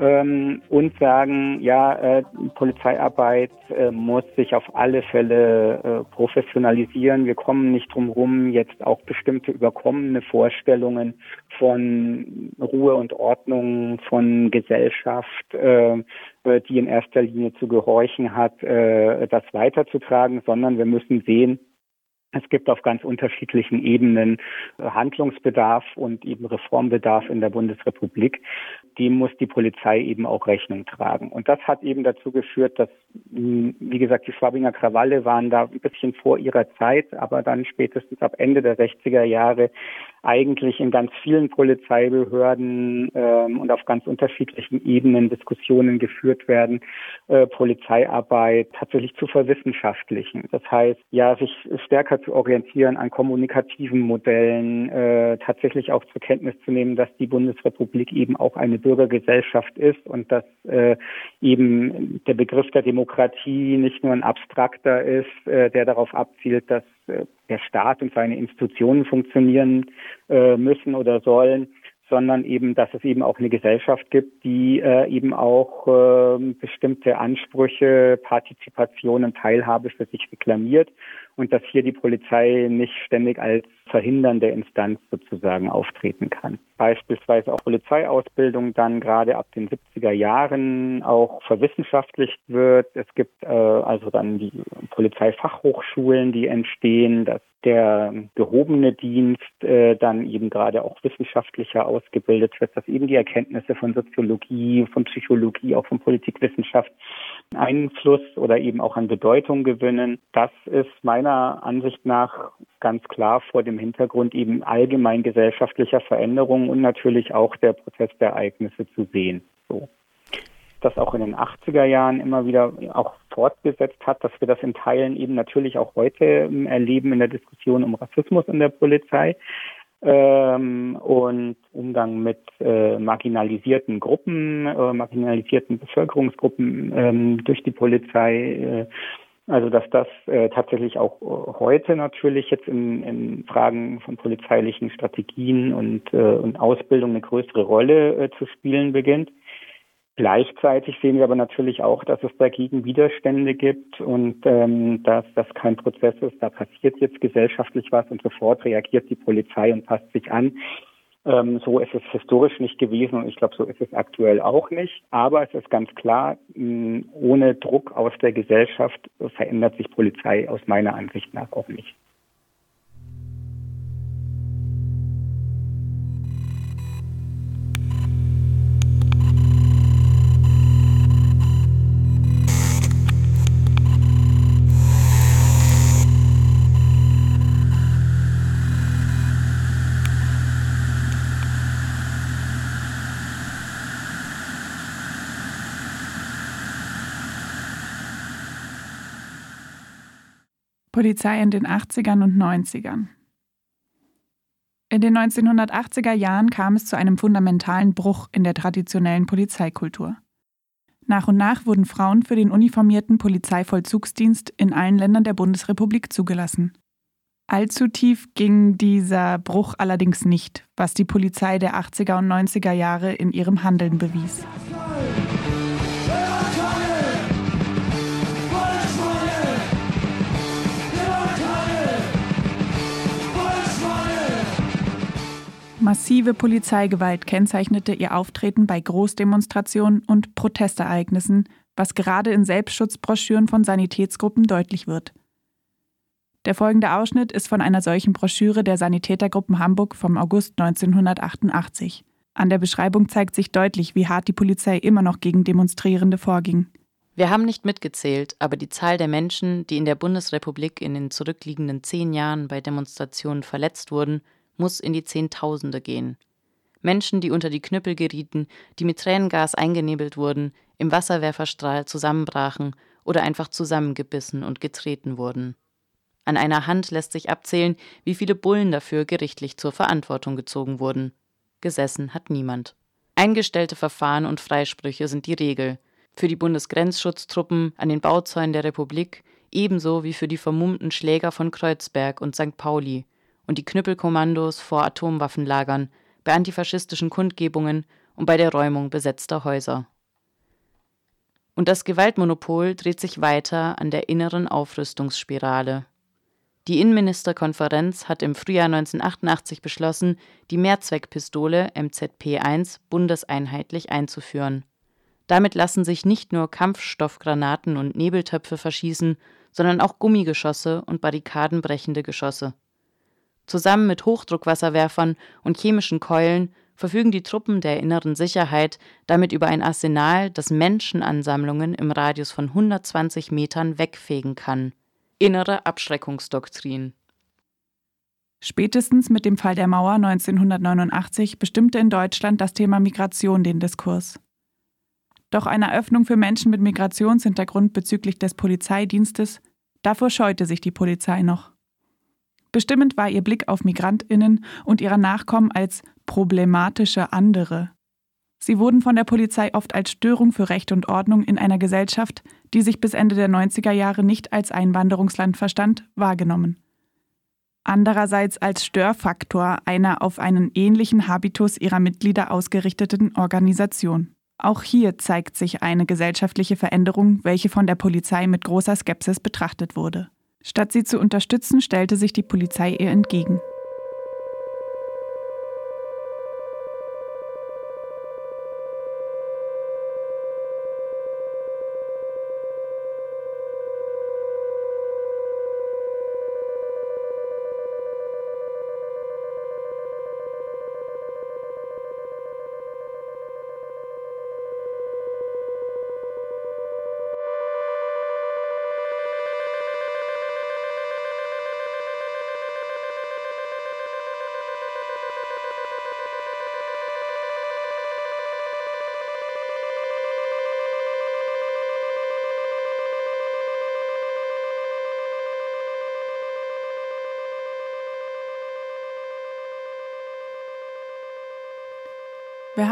[SPEAKER 14] ähm, und sagen, ja, äh, Polizeiarbeit äh, muss sich auf alle Fälle äh, professionalisieren. Wir kommen nicht drum rum, jetzt auch bestimmte überkommene Vorstellungen von Ruhe und Ordnung, von Gesellschaft, äh, äh die in erster Linie zu gehorchen hat, äh, das weiterzutragen, sondern wir müssen sehen, Es gibt auf ganz unterschiedlichen Ebenen Handlungsbedarf und eben Reformbedarf in der Bundesrepublik. Dem muss die Polizei eben auch Rechnung tragen. Und das hat eben dazu geführt, dass, hm, wie gesagt, die Schwabinger Krawalle waren da ein bisschen vor ihrer Zeit, aber dann spätestens ab Ende der 60er Jahre eigentlich in ganz vielen Polizeibehörden ähm, und auf ganz unterschiedlichen Ebenen Diskussionen geführt werden, äh, Polizeiarbeit tatsächlich zu verwissenschaftlichen. Das heißt, ja, sich stärker zu orientieren an kommunikativen Modellen, äh, tatsächlich auch zur Kenntnis zu nehmen, dass die Bundesrepublik eben auch eine Bürgergesellschaft ist und dass äh, eben der Begriff der Demokratie nicht nur ein abstrakter ist, äh, der darauf abzielt, dass der Staat und seine Institutionen funktionieren äh, müssen oder sollen, sondern eben, dass es eben auch eine Gesellschaft gibt, die äh, eben auch äh, bestimmte Ansprüche, Partizipationen, Teilhabe für sich reklamiert und dass hier die Polizei nicht ständig als verhindernde Instanz sozusagen auftreten kann. Beispielsweise auch Polizeiausbildung dann gerade ab den 70er Jahren auch verwissenschaftlicht wird. Es gibt äh, also dann die Polizeifachhochschulen, die entstehen, dass der gehobene Dienst äh, dann eben gerade auch wissenschaftlicher ausgebildet wird, dass eben die Erkenntnisse von Soziologie, von Psychologie, auch von Politikwissenschaft Einfluss oder eben auch an Bedeutung gewinnen. Das ist meiner Ansicht nach ganz klar vor dem Hintergrund eben allgemein gesellschaftlicher Veränderungen und natürlich auch der Prozess der Ereignisse zu sehen. So. Das auch in den 80er Jahren immer wieder auch fortgesetzt hat, dass wir das in Teilen eben natürlich auch heute ähm, erleben in der Diskussion um Rassismus in der Polizei ähm, und Umgang mit äh, marginalisierten Gruppen, äh, marginalisierten Bevölkerungsgruppen ähm, durch die Polizei. Äh, also dass das äh, tatsächlich auch heute natürlich jetzt in, in Fragen von polizeilichen Strategien und, äh, und Ausbildung eine größere Rolle äh, zu spielen beginnt. Gleichzeitig sehen wir aber natürlich auch, dass es dagegen Widerstände gibt und ähm, dass das kein Prozess ist. Da passiert jetzt gesellschaftlich was und sofort reagiert die Polizei und passt sich an. Ähm, so ist es historisch nicht gewesen und ich glaube, so ist es aktuell auch nicht. Aber es ist ganz klar, mh, ohne Druck aus der Gesellschaft verändert sich Polizei aus meiner Ansicht nach auch nicht.
[SPEAKER 8] Polizei in den 80ern und 90ern. In den 1980er Jahren kam es zu einem fundamentalen Bruch in der traditionellen Polizeikultur. Nach und nach wurden Frauen für den uniformierten Polizeivollzugsdienst in allen Ländern der Bundesrepublik zugelassen. Allzu tief ging dieser Bruch allerdings nicht, was die Polizei der 80er und 90er Jahre in ihrem Handeln bewies. Massive Polizeigewalt kennzeichnete ihr Auftreten bei Großdemonstrationen und Protestereignissen, was gerade in Selbstschutzbroschüren von Sanitätsgruppen deutlich wird. Der folgende Ausschnitt ist von einer solchen Broschüre der Sanitätergruppen Hamburg vom August 1988. An der Beschreibung zeigt sich deutlich, wie hart die Polizei immer noch gegen Demonstrierende vorging.
[SPEAKER 9] Wir haben nicht mitgezählt, aber die Zahl der Menschen, die in der Bundesrepublik in den zurückliegenden zehn Jahren bei Demonstrationen verletzt wurden, muss in die Zehntausende gehen. Menschen, die unter die Knüppel gerieten, die mit Tränengas eingenebelt wurden, im Wasserwerferstrahl zusammenbrachen oder einfach zusammengebissen und getreten wurden. An einer Hand lässt sich abzählen, wie viele Bullen dafür gerichtlich zur Verantwortung gezogen wurden. Gesessen hat niemand. Eingestellte Verfahren und Freisprüche sind die Regel. Für die Bundesgrenzschutztruppen an den Bauzäunen der Republik ebenso wie für die vermummten Schläger von Kreuzberg und St. Pauli, und die Knüppelkommandos vor Atomwaffenlagern, bei antifaschistischen Kundgebungen und bei der Räumung besetzter Häuser. Und das Gewaltmonopol dreht sich weiter an der inneren Aufrüstungsspirale. Die Innenministerkonferenz hat im Frühjahr 1988 beschlossen, die Mehrzweckpistole MZP-1 bundeseinheitlich einzuführen. Damit lassen sich nicht nur Kampfstoffgranaten und Nebeltöpfe verschießen, sondern auch Gummigeschosse und barrikadenbrechende Geschosse. Zusammen mit Hochdruckwasserwerfern und chemischen Keulen verfügen die Truppen der inneren Sicherheit damit über ein Arsenal, das Menschenansammlungen im Radius von 120 Metern wegfegen kann. Innere Abschreckungsdoktrin.
[SPEAKER 8] Spätestens mit dem Fall der Mauer 1989 bestimmte in Deutschland das Thema Migration den Diskurs. Doch eine Öffnung für Menschen mit Migrationshintergrund bezüglich des Polizeidienstes, davor scheute sich die Polizei noch. Bestimmend war ihr Blick auf Migrantinnen und ihre Nachkommen als problematische andere. Sie wurden von der Polizei oft als Störung für Recht und Ordnung in einer Gesellschaft, die sich bis Ende der 90er Jahre nicht als Einwanderungsland verstand, wahrgenommen. Andererseits als Störfaktor einer auf einen ähnlichen Habitus ihrer Mitglieder ausgerichteten Organisation. Auch hier zeigt sich eine gesellschaftliche Veränderung, welche von der Polizei mit großer Skepsis betrachtet wurde. Statt sie zu unterstützen, stellte sich die Polizei ihr entgegen.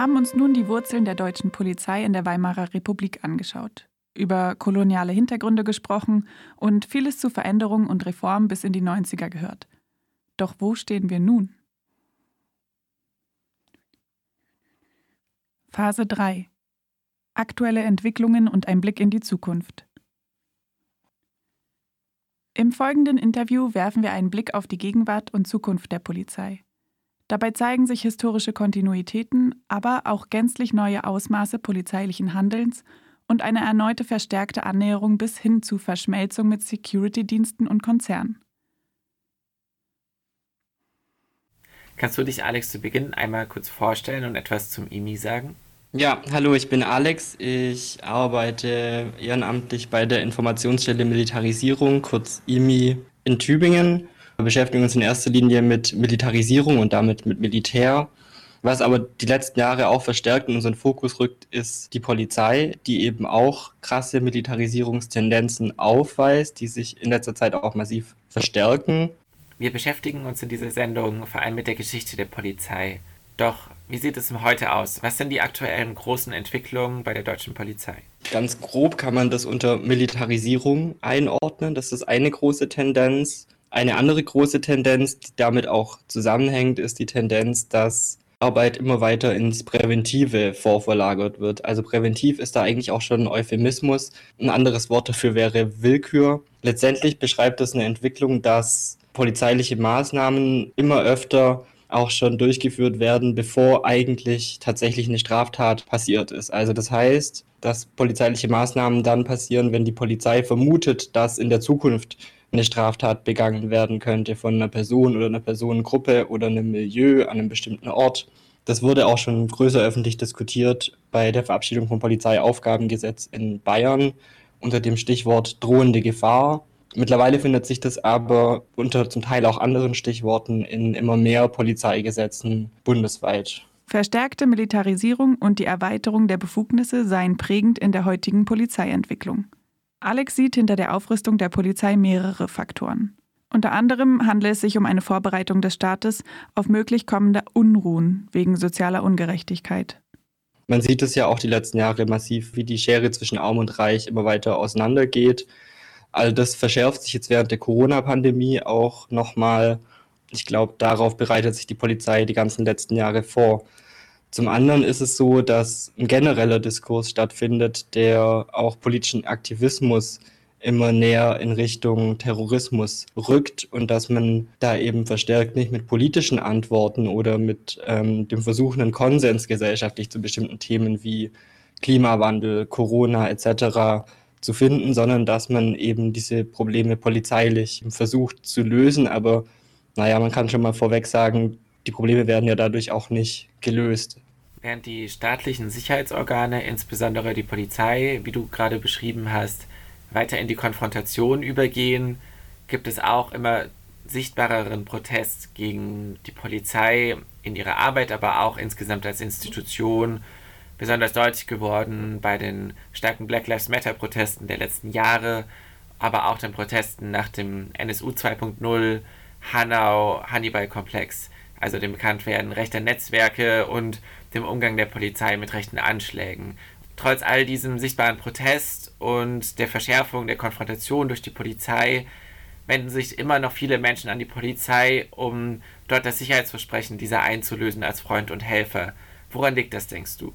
[SPEAKER 8] Haben uns nun die Wurzeln der deutschen Polizei in der Weimarer Republik angeschaut, über koloniale Hintergründe gesprochen und vieles zu Veränderungen und Reformen bis in die 90er gehört. Doch wo stehen wir nun? Phase 3 Aktuelle Entwicklungen und ein Blick in die Zukunft. Im folgenden Interview werfen wir einen Blick auf die Gegenwart und Zukunft der Polizei. Dabei zeigen sich historische Kontinuitäten, aber auch gänzlich neue Ausmaße polizeilichen Handelns und eine erneute verstärkte Annäherung bis hin zu Verschmelzung mit Security-Diensten und Konzernen.
[SPEAKER 10] Kannst du dich, Alex, zu Beginn einmal kurz vorstellen und etwas zum IMI sagen?
[SPEAKER 15] Ja, hallo, ich bin Alex. Ich arbeite ehrenamtlich bei der Informationsstelle Militarisierung, kurz IMI, in Tübingen. Wir beschäftigen uns in erster Linie mit Militarisierung und damit mit Militär. Was aber die letzten Jahre auch verstärkt in unseren Fokus rückt, ist die Polizei, die eben auch krasse Militarisierungstendenzen aufweist, die sich in letzter Zeit auch massiv verstärken.
[SPEAKER 10] Wir beschäftigen uns in dieser Sendung vor allem mit der Geschichte der Polizei. Doch wie sieht es heute aus? Was sind die aktuellen großen Entwicklungen bei der deutschen Polizei?
[SPEAKER 15] Ganz grob kann man das unter Militarisierung einordnen. Das ist eine große Tendenz. Eine andere große Tendenz, die damit auch zusammenhängt, ist die Tendenz, dass Arbeit immer weiter ins Präventive vorverlagert wird. Also präventiv ist da eigentlich auch schon ein Euphemismus. Ein anderes Wort dafür wäre Willkür. Letztendlich beschreibt das eine Entwicklung, dass polizeiliche Maßnahmen immer öfter auch schon durchgeführt werden, bevor eigentlich tatsächlich eine Straftat passiert ist. Also das heißt, dass polizeiliche Maßnahmen dann passieren, wenn die Polizei vermutet, dass in der Zukunft eine Straftat begangen werden könnte von einer Person oder einer Personengruppe oder einem Milieu an einem bestimmten Ort. Das wurde auch schon größer öffentlich diskutiert bei der Verabschiedung vom Polizeiaufgabengesetz in Bayern unter dem Stichwort drohende Gefahr. Mittlerweile findet sich das aber unter zum Teil auch anderen Stichworten in immer mehr Polizeigesetzen bundesweit.
[SPEAKER 8] Verstärkte Militarisierung und die Erweiterung der Befugnisse seien prägend in der heutigen Polizeientwicklung. Alex sieht hinter der Aufrüstung der Polizei mehrere Faktoren. Unter anderem handelt es sich um eine Vorbereitung des Staates auf möglich kommende Unruhen wegen sozialer Ungerechtigkeit.
[SPEAKER 15] Man sieht es ja auch die letzten Jahre massiv, wie die Schere zwischen Arm und Reich immer weiter auseinandergeht. All das verschärft sich jetzt während der Corona-Pandemie auch nochmal. Ich glaube, darauf bereitet sich die Polizei die ganzen letzten Jahre vor. Zum anderen ist es so, dass ein genereller Diskurs stattfindet, der auch politischen Aktivismus immer näher in Richtung Terrorismus rückt und dass man da eben verstärkt nicht mit politischen Antworten oder mit ähm, dem Versuch, einen Konsens gesellschaftlich zu bestimmten Themen wie Klimawandel, Corona etc. zu finden, sondern dass man eben diese Probleme polizeilich versucht zu lösen. Aber naja, man kann schon mal vorweg sagen, die Probleme werden ja dadurch auch nicht gelöst.
[SPEAKER 10] Während die staatlichen Sicherheitsorgane, insbesondere die Polizei, wie du gerade beschrieben hast, weiter in die Konfrontation übergehen, gibt es auch immer sichtbareren Protest gegen die Polizei in ihrer Arbeit, aber auch insgesamt als Institution. Besonders deutlich geworden bei den starken Black Lives Matter Protesten der letzten Jahre, aber auch den Protesten nach dem NSU 2.0, Hanau, Hannibal-Komplex, also dem Bekanntwerden rechter Netzwerke und dem Umgang der Polizei mit rechten Anschlägen. Trotz all diesem sichtbaren Protest und der Verschärfung der Konfrontation durch die Polizei wenden sich immer noch viele Menschen an die Polizei, um dort das Sicherheitsversprechen dieser einzulösen als Freund und Helfer. Woran liegt das, denkst du?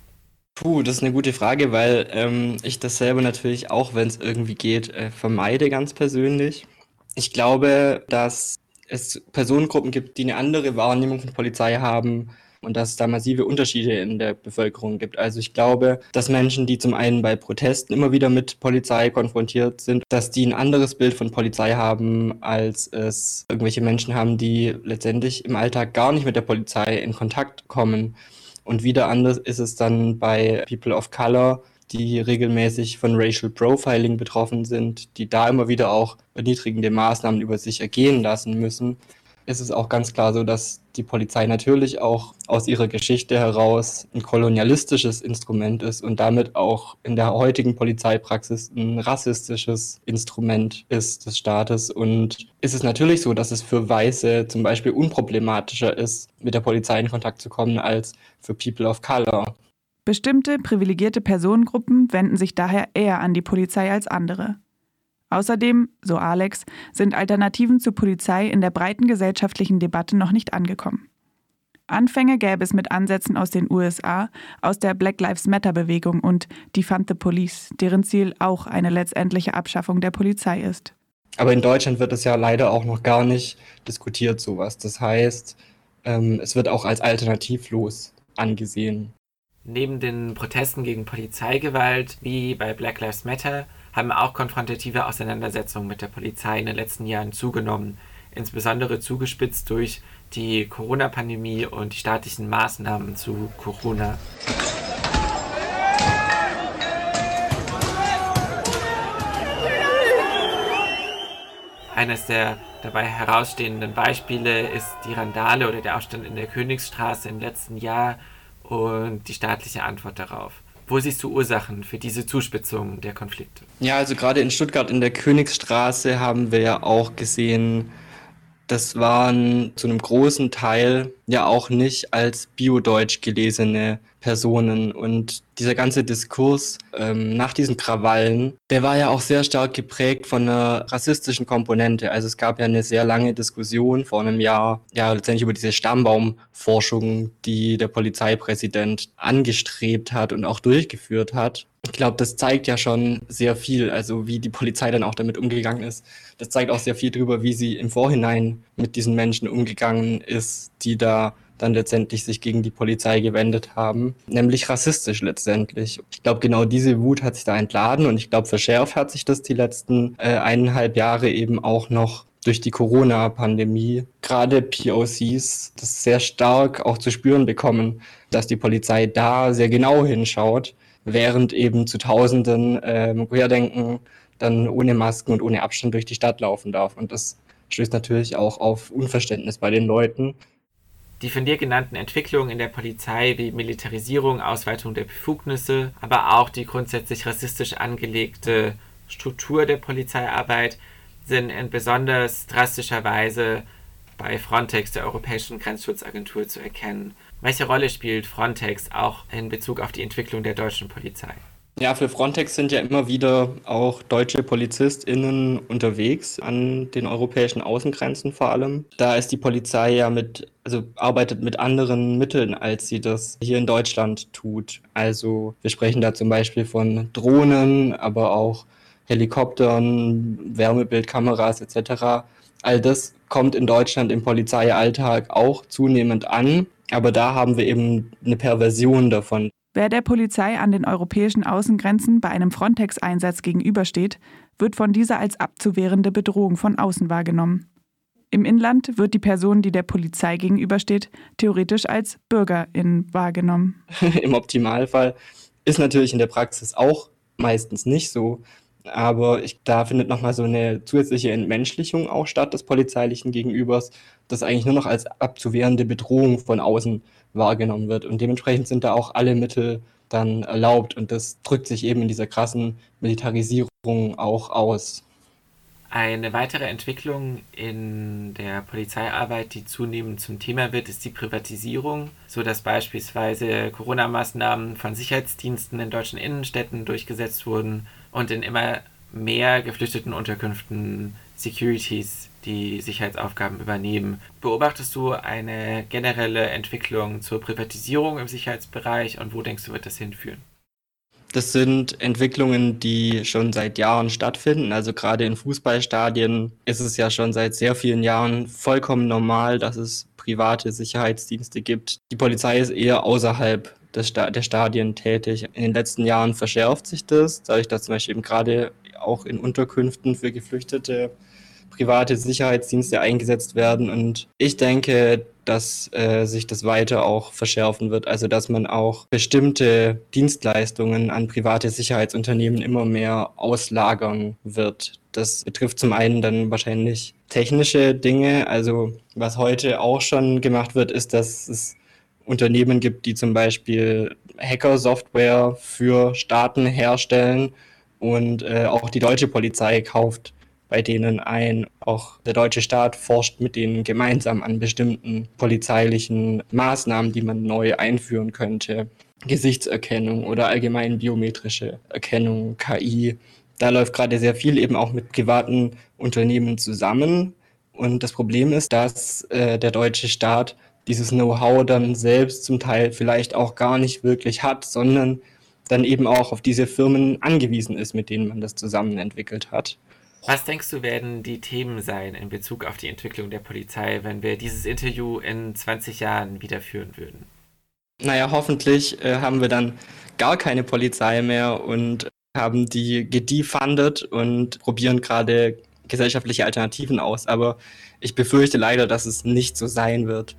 [SPEAKER 15] Puh, das ist eine gute Frage, weil ähm, ich das selber natürlich auch, wenn es irgendwie geht, äh, vermeide ganz persönlich. Ich glaube, dass es Personengruppen gibt, die eine andere Wahrnehmung von Polizei haben und dass es da massive Unterschiede in der Bevölkerung gibt. Also ich glaube, dass Menschen, die zum einen bei Protesten immer wieder mit Polizei konfrontiert sind, dass die ein anderes Bild von Polizei haben, als es irgendwelche Menschen haben, die letztendlich im Alltag gar nicht mit der Polizei in Kontakt kommen. Und wieder anders ist es dann bei People of Color, die regelmäßig von Racial Profiling betroffen sind, die da immer wieder auch erniedrigende Maßnahmen über sich ergehen lassen müssen ist es auch ganz klar so, dass die Polizei natürlich auch aus ihrer Geschichte heraus ein kolonialistisches Instrument ist und damit auch in der heutigen Polizeipraxis ein rassistisches Instrument ist des Staates. Und ist es natürlich so, dass es für Weiße zum Beispiel unproblematischer ist, mit der Polizei in Kontakt zu kommen, als für People of Color.
[SPEAKER 8] Bestimmte privilegierte Personengruppen wenden sich daher eher an die Polizei als andere. Außerdem, so Alex, sind Alternativen zur Polizei in der breiten gesellschaftlichen Debatte noch nicht angekommen. Anfänge gäbe es mit Ansätzen aus den USA, aus der Black Lives Matter-Bewegung und Defund the Police, deren Ziel auch eine letztendliche Abschaffung der Polizei ist.
[SPEAKER 15] Aber in Deutschland wird es ja leider auch noch gar nicht diskutiert, sowas. Das heißt, ähm, es wird auch als alternativlos angesehen.
[SPEAKER 10] Neben den Protesten gegen Polizeigewalt, wie bei Black Lives Matter, haben auch konfrontative Auseinandersetzungen mit der Polizei in den letzten Jahren zugenommen, insbesondere zugespitzt durch die Corona-Pandemie und die staatlichen Maßnahmen zu Corona. Eines der dabei herausstehenden Beispiele ist die Randale oder der Aufstand in der Königsstraße im letzten Jahr und die staatliche Antwort darauf. Wo siehst du Ursachen für diese Zuspitzung der Konflikte?
[SPEAKER 15] Ja, also gerade in Stuttgart in der Königsstraße haben wir ja auch gesehen, das waren zu einem großen Teil ja auch nicht als Biodeutsch gelesene Personen. Und dieser ganze Diskurs ähm, nach diesen Krawallen, der war ja auch sehr stark geprägt von einer rassistischen Komponente. Also es gab ja eine sehr lange Diskussion vor einem Jahr, ja letztendlich über diese Stammbaumforschung, die der Polizeipräsident angestrebt hat und auch durchgeführt hat. Ich glaube, das zeigt ja schon sehr viel, also wie die Polizei dann auch damit umgegangen ist. Das zeigt auch sehr viel darüber, wie sie im Vorhinein mit diesen Menschen umgegangen ist, die da dann letztendlich sich gegen die Polizei gewendet haben, nämlich rassistisch letztendlich. Ich glaube, genau diese Wut hat sich da entladen und ich glaube, verschärft hat sich das die letzten äh, eineinhalb Jahre eben auch noch durch die Corona-Pandemie. Gerade POCs das sehr stark auch zu spüren bekommen, dass die Polizei da sehr genau hinschaut, während eben zu Tausenden ähm, Querdenken dann ohne Masken und ohne Abstand durch die Stadt laufen darf. Und das stößt natürlich auch auf Unverständnis bei den Leuten.
[SPEAKER 10] Die von dir genannten Entwicklungen in der Polizei wie Militarisierung, Ausweitung der Befugnisse, aber auch die grundsätzlich rassistisch angelegte Struktur der Polizeiarbeit sind in besonders drastischer Weise bei Frontex, der Europäischen Grenzschutzagentur, zu erkennen. Welche Rolle spielt Frontex auch in Bezug auf die Entwicklung der deutschen Polizei?
[SPEAKER 15] Ja, für Frontex sind ja immer wieder auch deutsche PolizistInnen unterwegs an den europäischen Außengrenzen vor allem. Da ist die Polizei ja mit, also arbeitet mit anderen Mitteln, als sie das hier in Deutschland tut. Also wir sprechen da zum Beispiel von Drohnen, aber auch Helikoptern, Wärmebildkameras etc. All das kommt in Deutschland im Polizeialltag auch zunehmend an. Aber da haben wir eben eine Perversion davon.
[SPEAKER 8] Wer der Polizei an den europäischen Außengrenzen bei einem Frontex-Einsatz gegenübersteht, wird von dieser als abzuwehrende Bedrohung von außen wahrgenommen. Im Inland wird die Person, die der Polizei gegenübersteht, theoretisch als Bürgerin wahrgenommen.
[SPEAKER 15] Im Optimalfall ist natürlich in der Praxis auch meistens nicht so. Aber ich, da findet nochmal so eine zusätzliche Entmenschlichung auch statt des polizeilichen Gegenübers, das eigentlich nur noch als abzuwehrende Bedrohung von außen wahrgenommen wird. Und dementsprechend sind da auch alle Mittel dann erlaubt. Und das drückt sich eben in dieser krassen Militarisierung auch aus.
[SPEAKER 10] Eine weitere Entwicklung in der Polizeiarbeit, die zunehmend zum Thema wird, ist die Privatisierung, so dass beispielsweise Corona-Maßnahmen von Sicherheitsdiensten in deutschen Innenstädten durchgesetzt wurden und in immer mehr geflüchteten Unterkünften Securities die Sicherheitsaufgaben übernehmen. Beobachtest du eine generelle Entwicklung zur Privatisierung im Sicherheitsbereich und wo denkst du, wird das hinführen?
[SPEAKER 15] Das sind Entwicklungen, die schon seit Jahren stattfinden. Also gerade in Fußballstadien ist es ja schon seit sehr vielen Jahren vollkommen normal, dass es private Sicherheitsdienste gibt. Die Polizei ist eher außerhalb der Stadien tätig. In den letzten Jahren verschärft sich das, dadurch, dass zum Beispiel eben gerade auch in Unterkünften für Geflüchtete private Sicherheitsdienste eingesetzt werden. Und ich denke, dass äh, sich das weiter auch verschärfen wird. Also dass man auch bestimmte Dienstleistungen an private Sicherheitsunternehmen immer mehr auslagern wird. Das betrifft zum einen dann wahrscheinlich technische Dinge. Also was heute auch schon gemacht wird, ist, dass es Unternehmen gibt, die zum Beispiel Hacker-Software für Staaten herstellen und äh, auch die deutsche Polizei kauft bei denen ein. Auch der deutsche Staat forscht mit denen gemeinsam an bestimmten polizeilichen Maßnahmen, die man neu einführen könnte. Gesichtserkennung oder allgemein biometrische Erkennung, KI. Da läuft gerade sehr viel eben auch mit privaten Unternehmen zusammen. Und das Problem ist, dass äh, der deutsche Staat dieses Know-how dann selbst zum Teil vielleicht auch gar nicht wirklich hat, sondern dann eben auch auf diese Firmen angewiesen ist, mit denen man das zusammen entwickelt hat.
[SPEAKER 10] Was denkst du, werden die Themen sein in Bezug auf die Entwicklung der Polizei, wenn wir dieses Interview in 20 Jahren wieder führen würden?
[SPEAKER 15] Naja, hoffentlich äh, haben wir dann gar keine Polizei mehr und haben die gedefundet und probieren gerade gesellschaftliche Alternativen aus. Aber ich befürchte leider, dass es nicht so sein wird.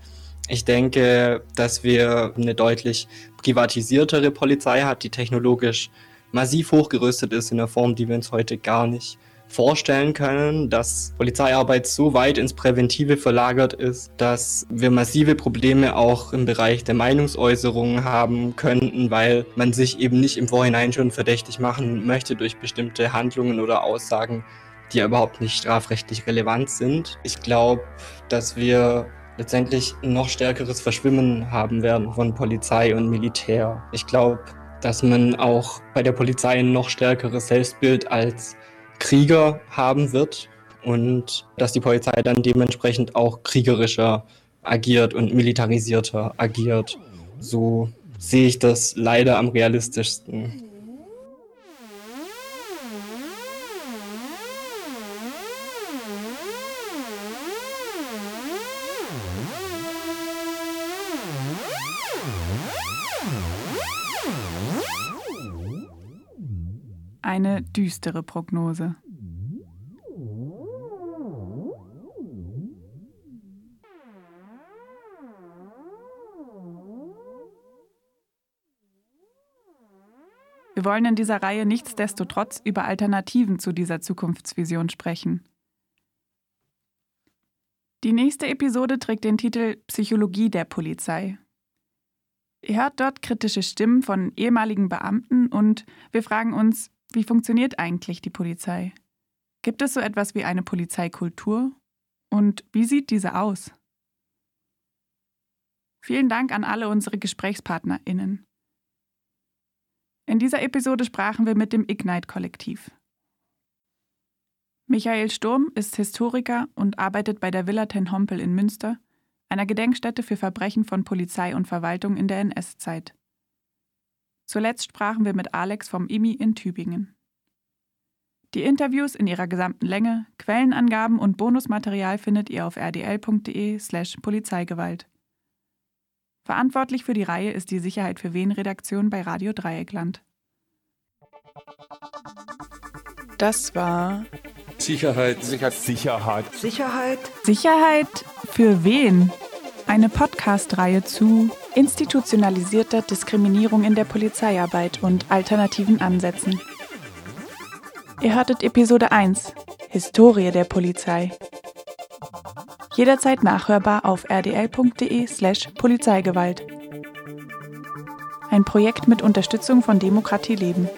[SPEAKER 15] Ich denke, dass wir eine deutlich privatisiertere Polizei hat, die technologisch massiv hochgerüstet ist in einer Form, die wir uns heute gar nicht vorstellen können, dass Polizeiarbeit so weit ins Präventive verlagert ist, dass wir massive Probleme auch im Bereich der Meinungsäußerung haben könnten, weil man sich eben nicht im Vorhinein schon verdächtig machen möchte durch bestimmte Handlungen oder Aussagen, die überhaupt nicht strafrechtlich relevant sind. Ich glaube, dass wir letztendlich noch stärkeres Verschwimmen haben werden von Polizei und Militär. Ich glaube, dass man auch bei der Polizei ein noch stärkeres Selbstbild als Krieger haben wird und dass die Polizei dann dementsprechend auch kriegerischer agiert und militarisierter agiert. So sehe ich das leider am realistischsten.
[SPEAKER 8] Eine düstere Prognose. Wir wollen in dieser Reihe nichtsdestotrotz über Alternativen zu dieser Zukunftsvision sprechen. Die nächste Episode trägt den Titel Psychologie der Polizei. Ihr hört dort kritische Stimmen von ehemaligen Beamten und wir fragen uns, wie funktioniert eigentlich die Polizei? Gibt es so etwas wie eine Polizeikultur? Und wie sieht diese aus? Vielen Dank an alle unsere GesprächspartnerInnen. In dieser Episode sprachen wir mit dem Ignite-Kollektiv. Michael Sturm ist Historiker und arbeitet bei der Villa Ten Hompel in Münster, einer Gedenkstätte für Verbrechen von Polizei und Verwaltung in der NS-Zeit. Zuletzt sprachen wir mit Alex vom IMI in Tübingen. Die Interviews in ihrer gesamten Länge, Quellenangaben und Bonusmaterial findet ihr auf rdl.de/slash Polizeigewalt. Verantwortlich für die Reihe ist die Sicherheit für Wen Redaktion bei Radio Dreieckland.
[SPEAKER 12] Das war
[SPEAKER 3] Sicherheit.
[SPEAKER 4] Sicherheit. Sicherheit.
[SPEAKER 2] Sicherheit.
[SPEAKER 8] Sicherheit für wen? Eine Podcast-Reihe zu institutionalisierter Diskriminierung in der Polizeiarbeit und alternativen Ansätzen. Ihr hörtet Episode 1 Historie der Polizei. Jederzeit nachhörbar auf rdl.de slash Polizeigewalt. Ein Projekt mit Unterstützung von Demokratie Leben.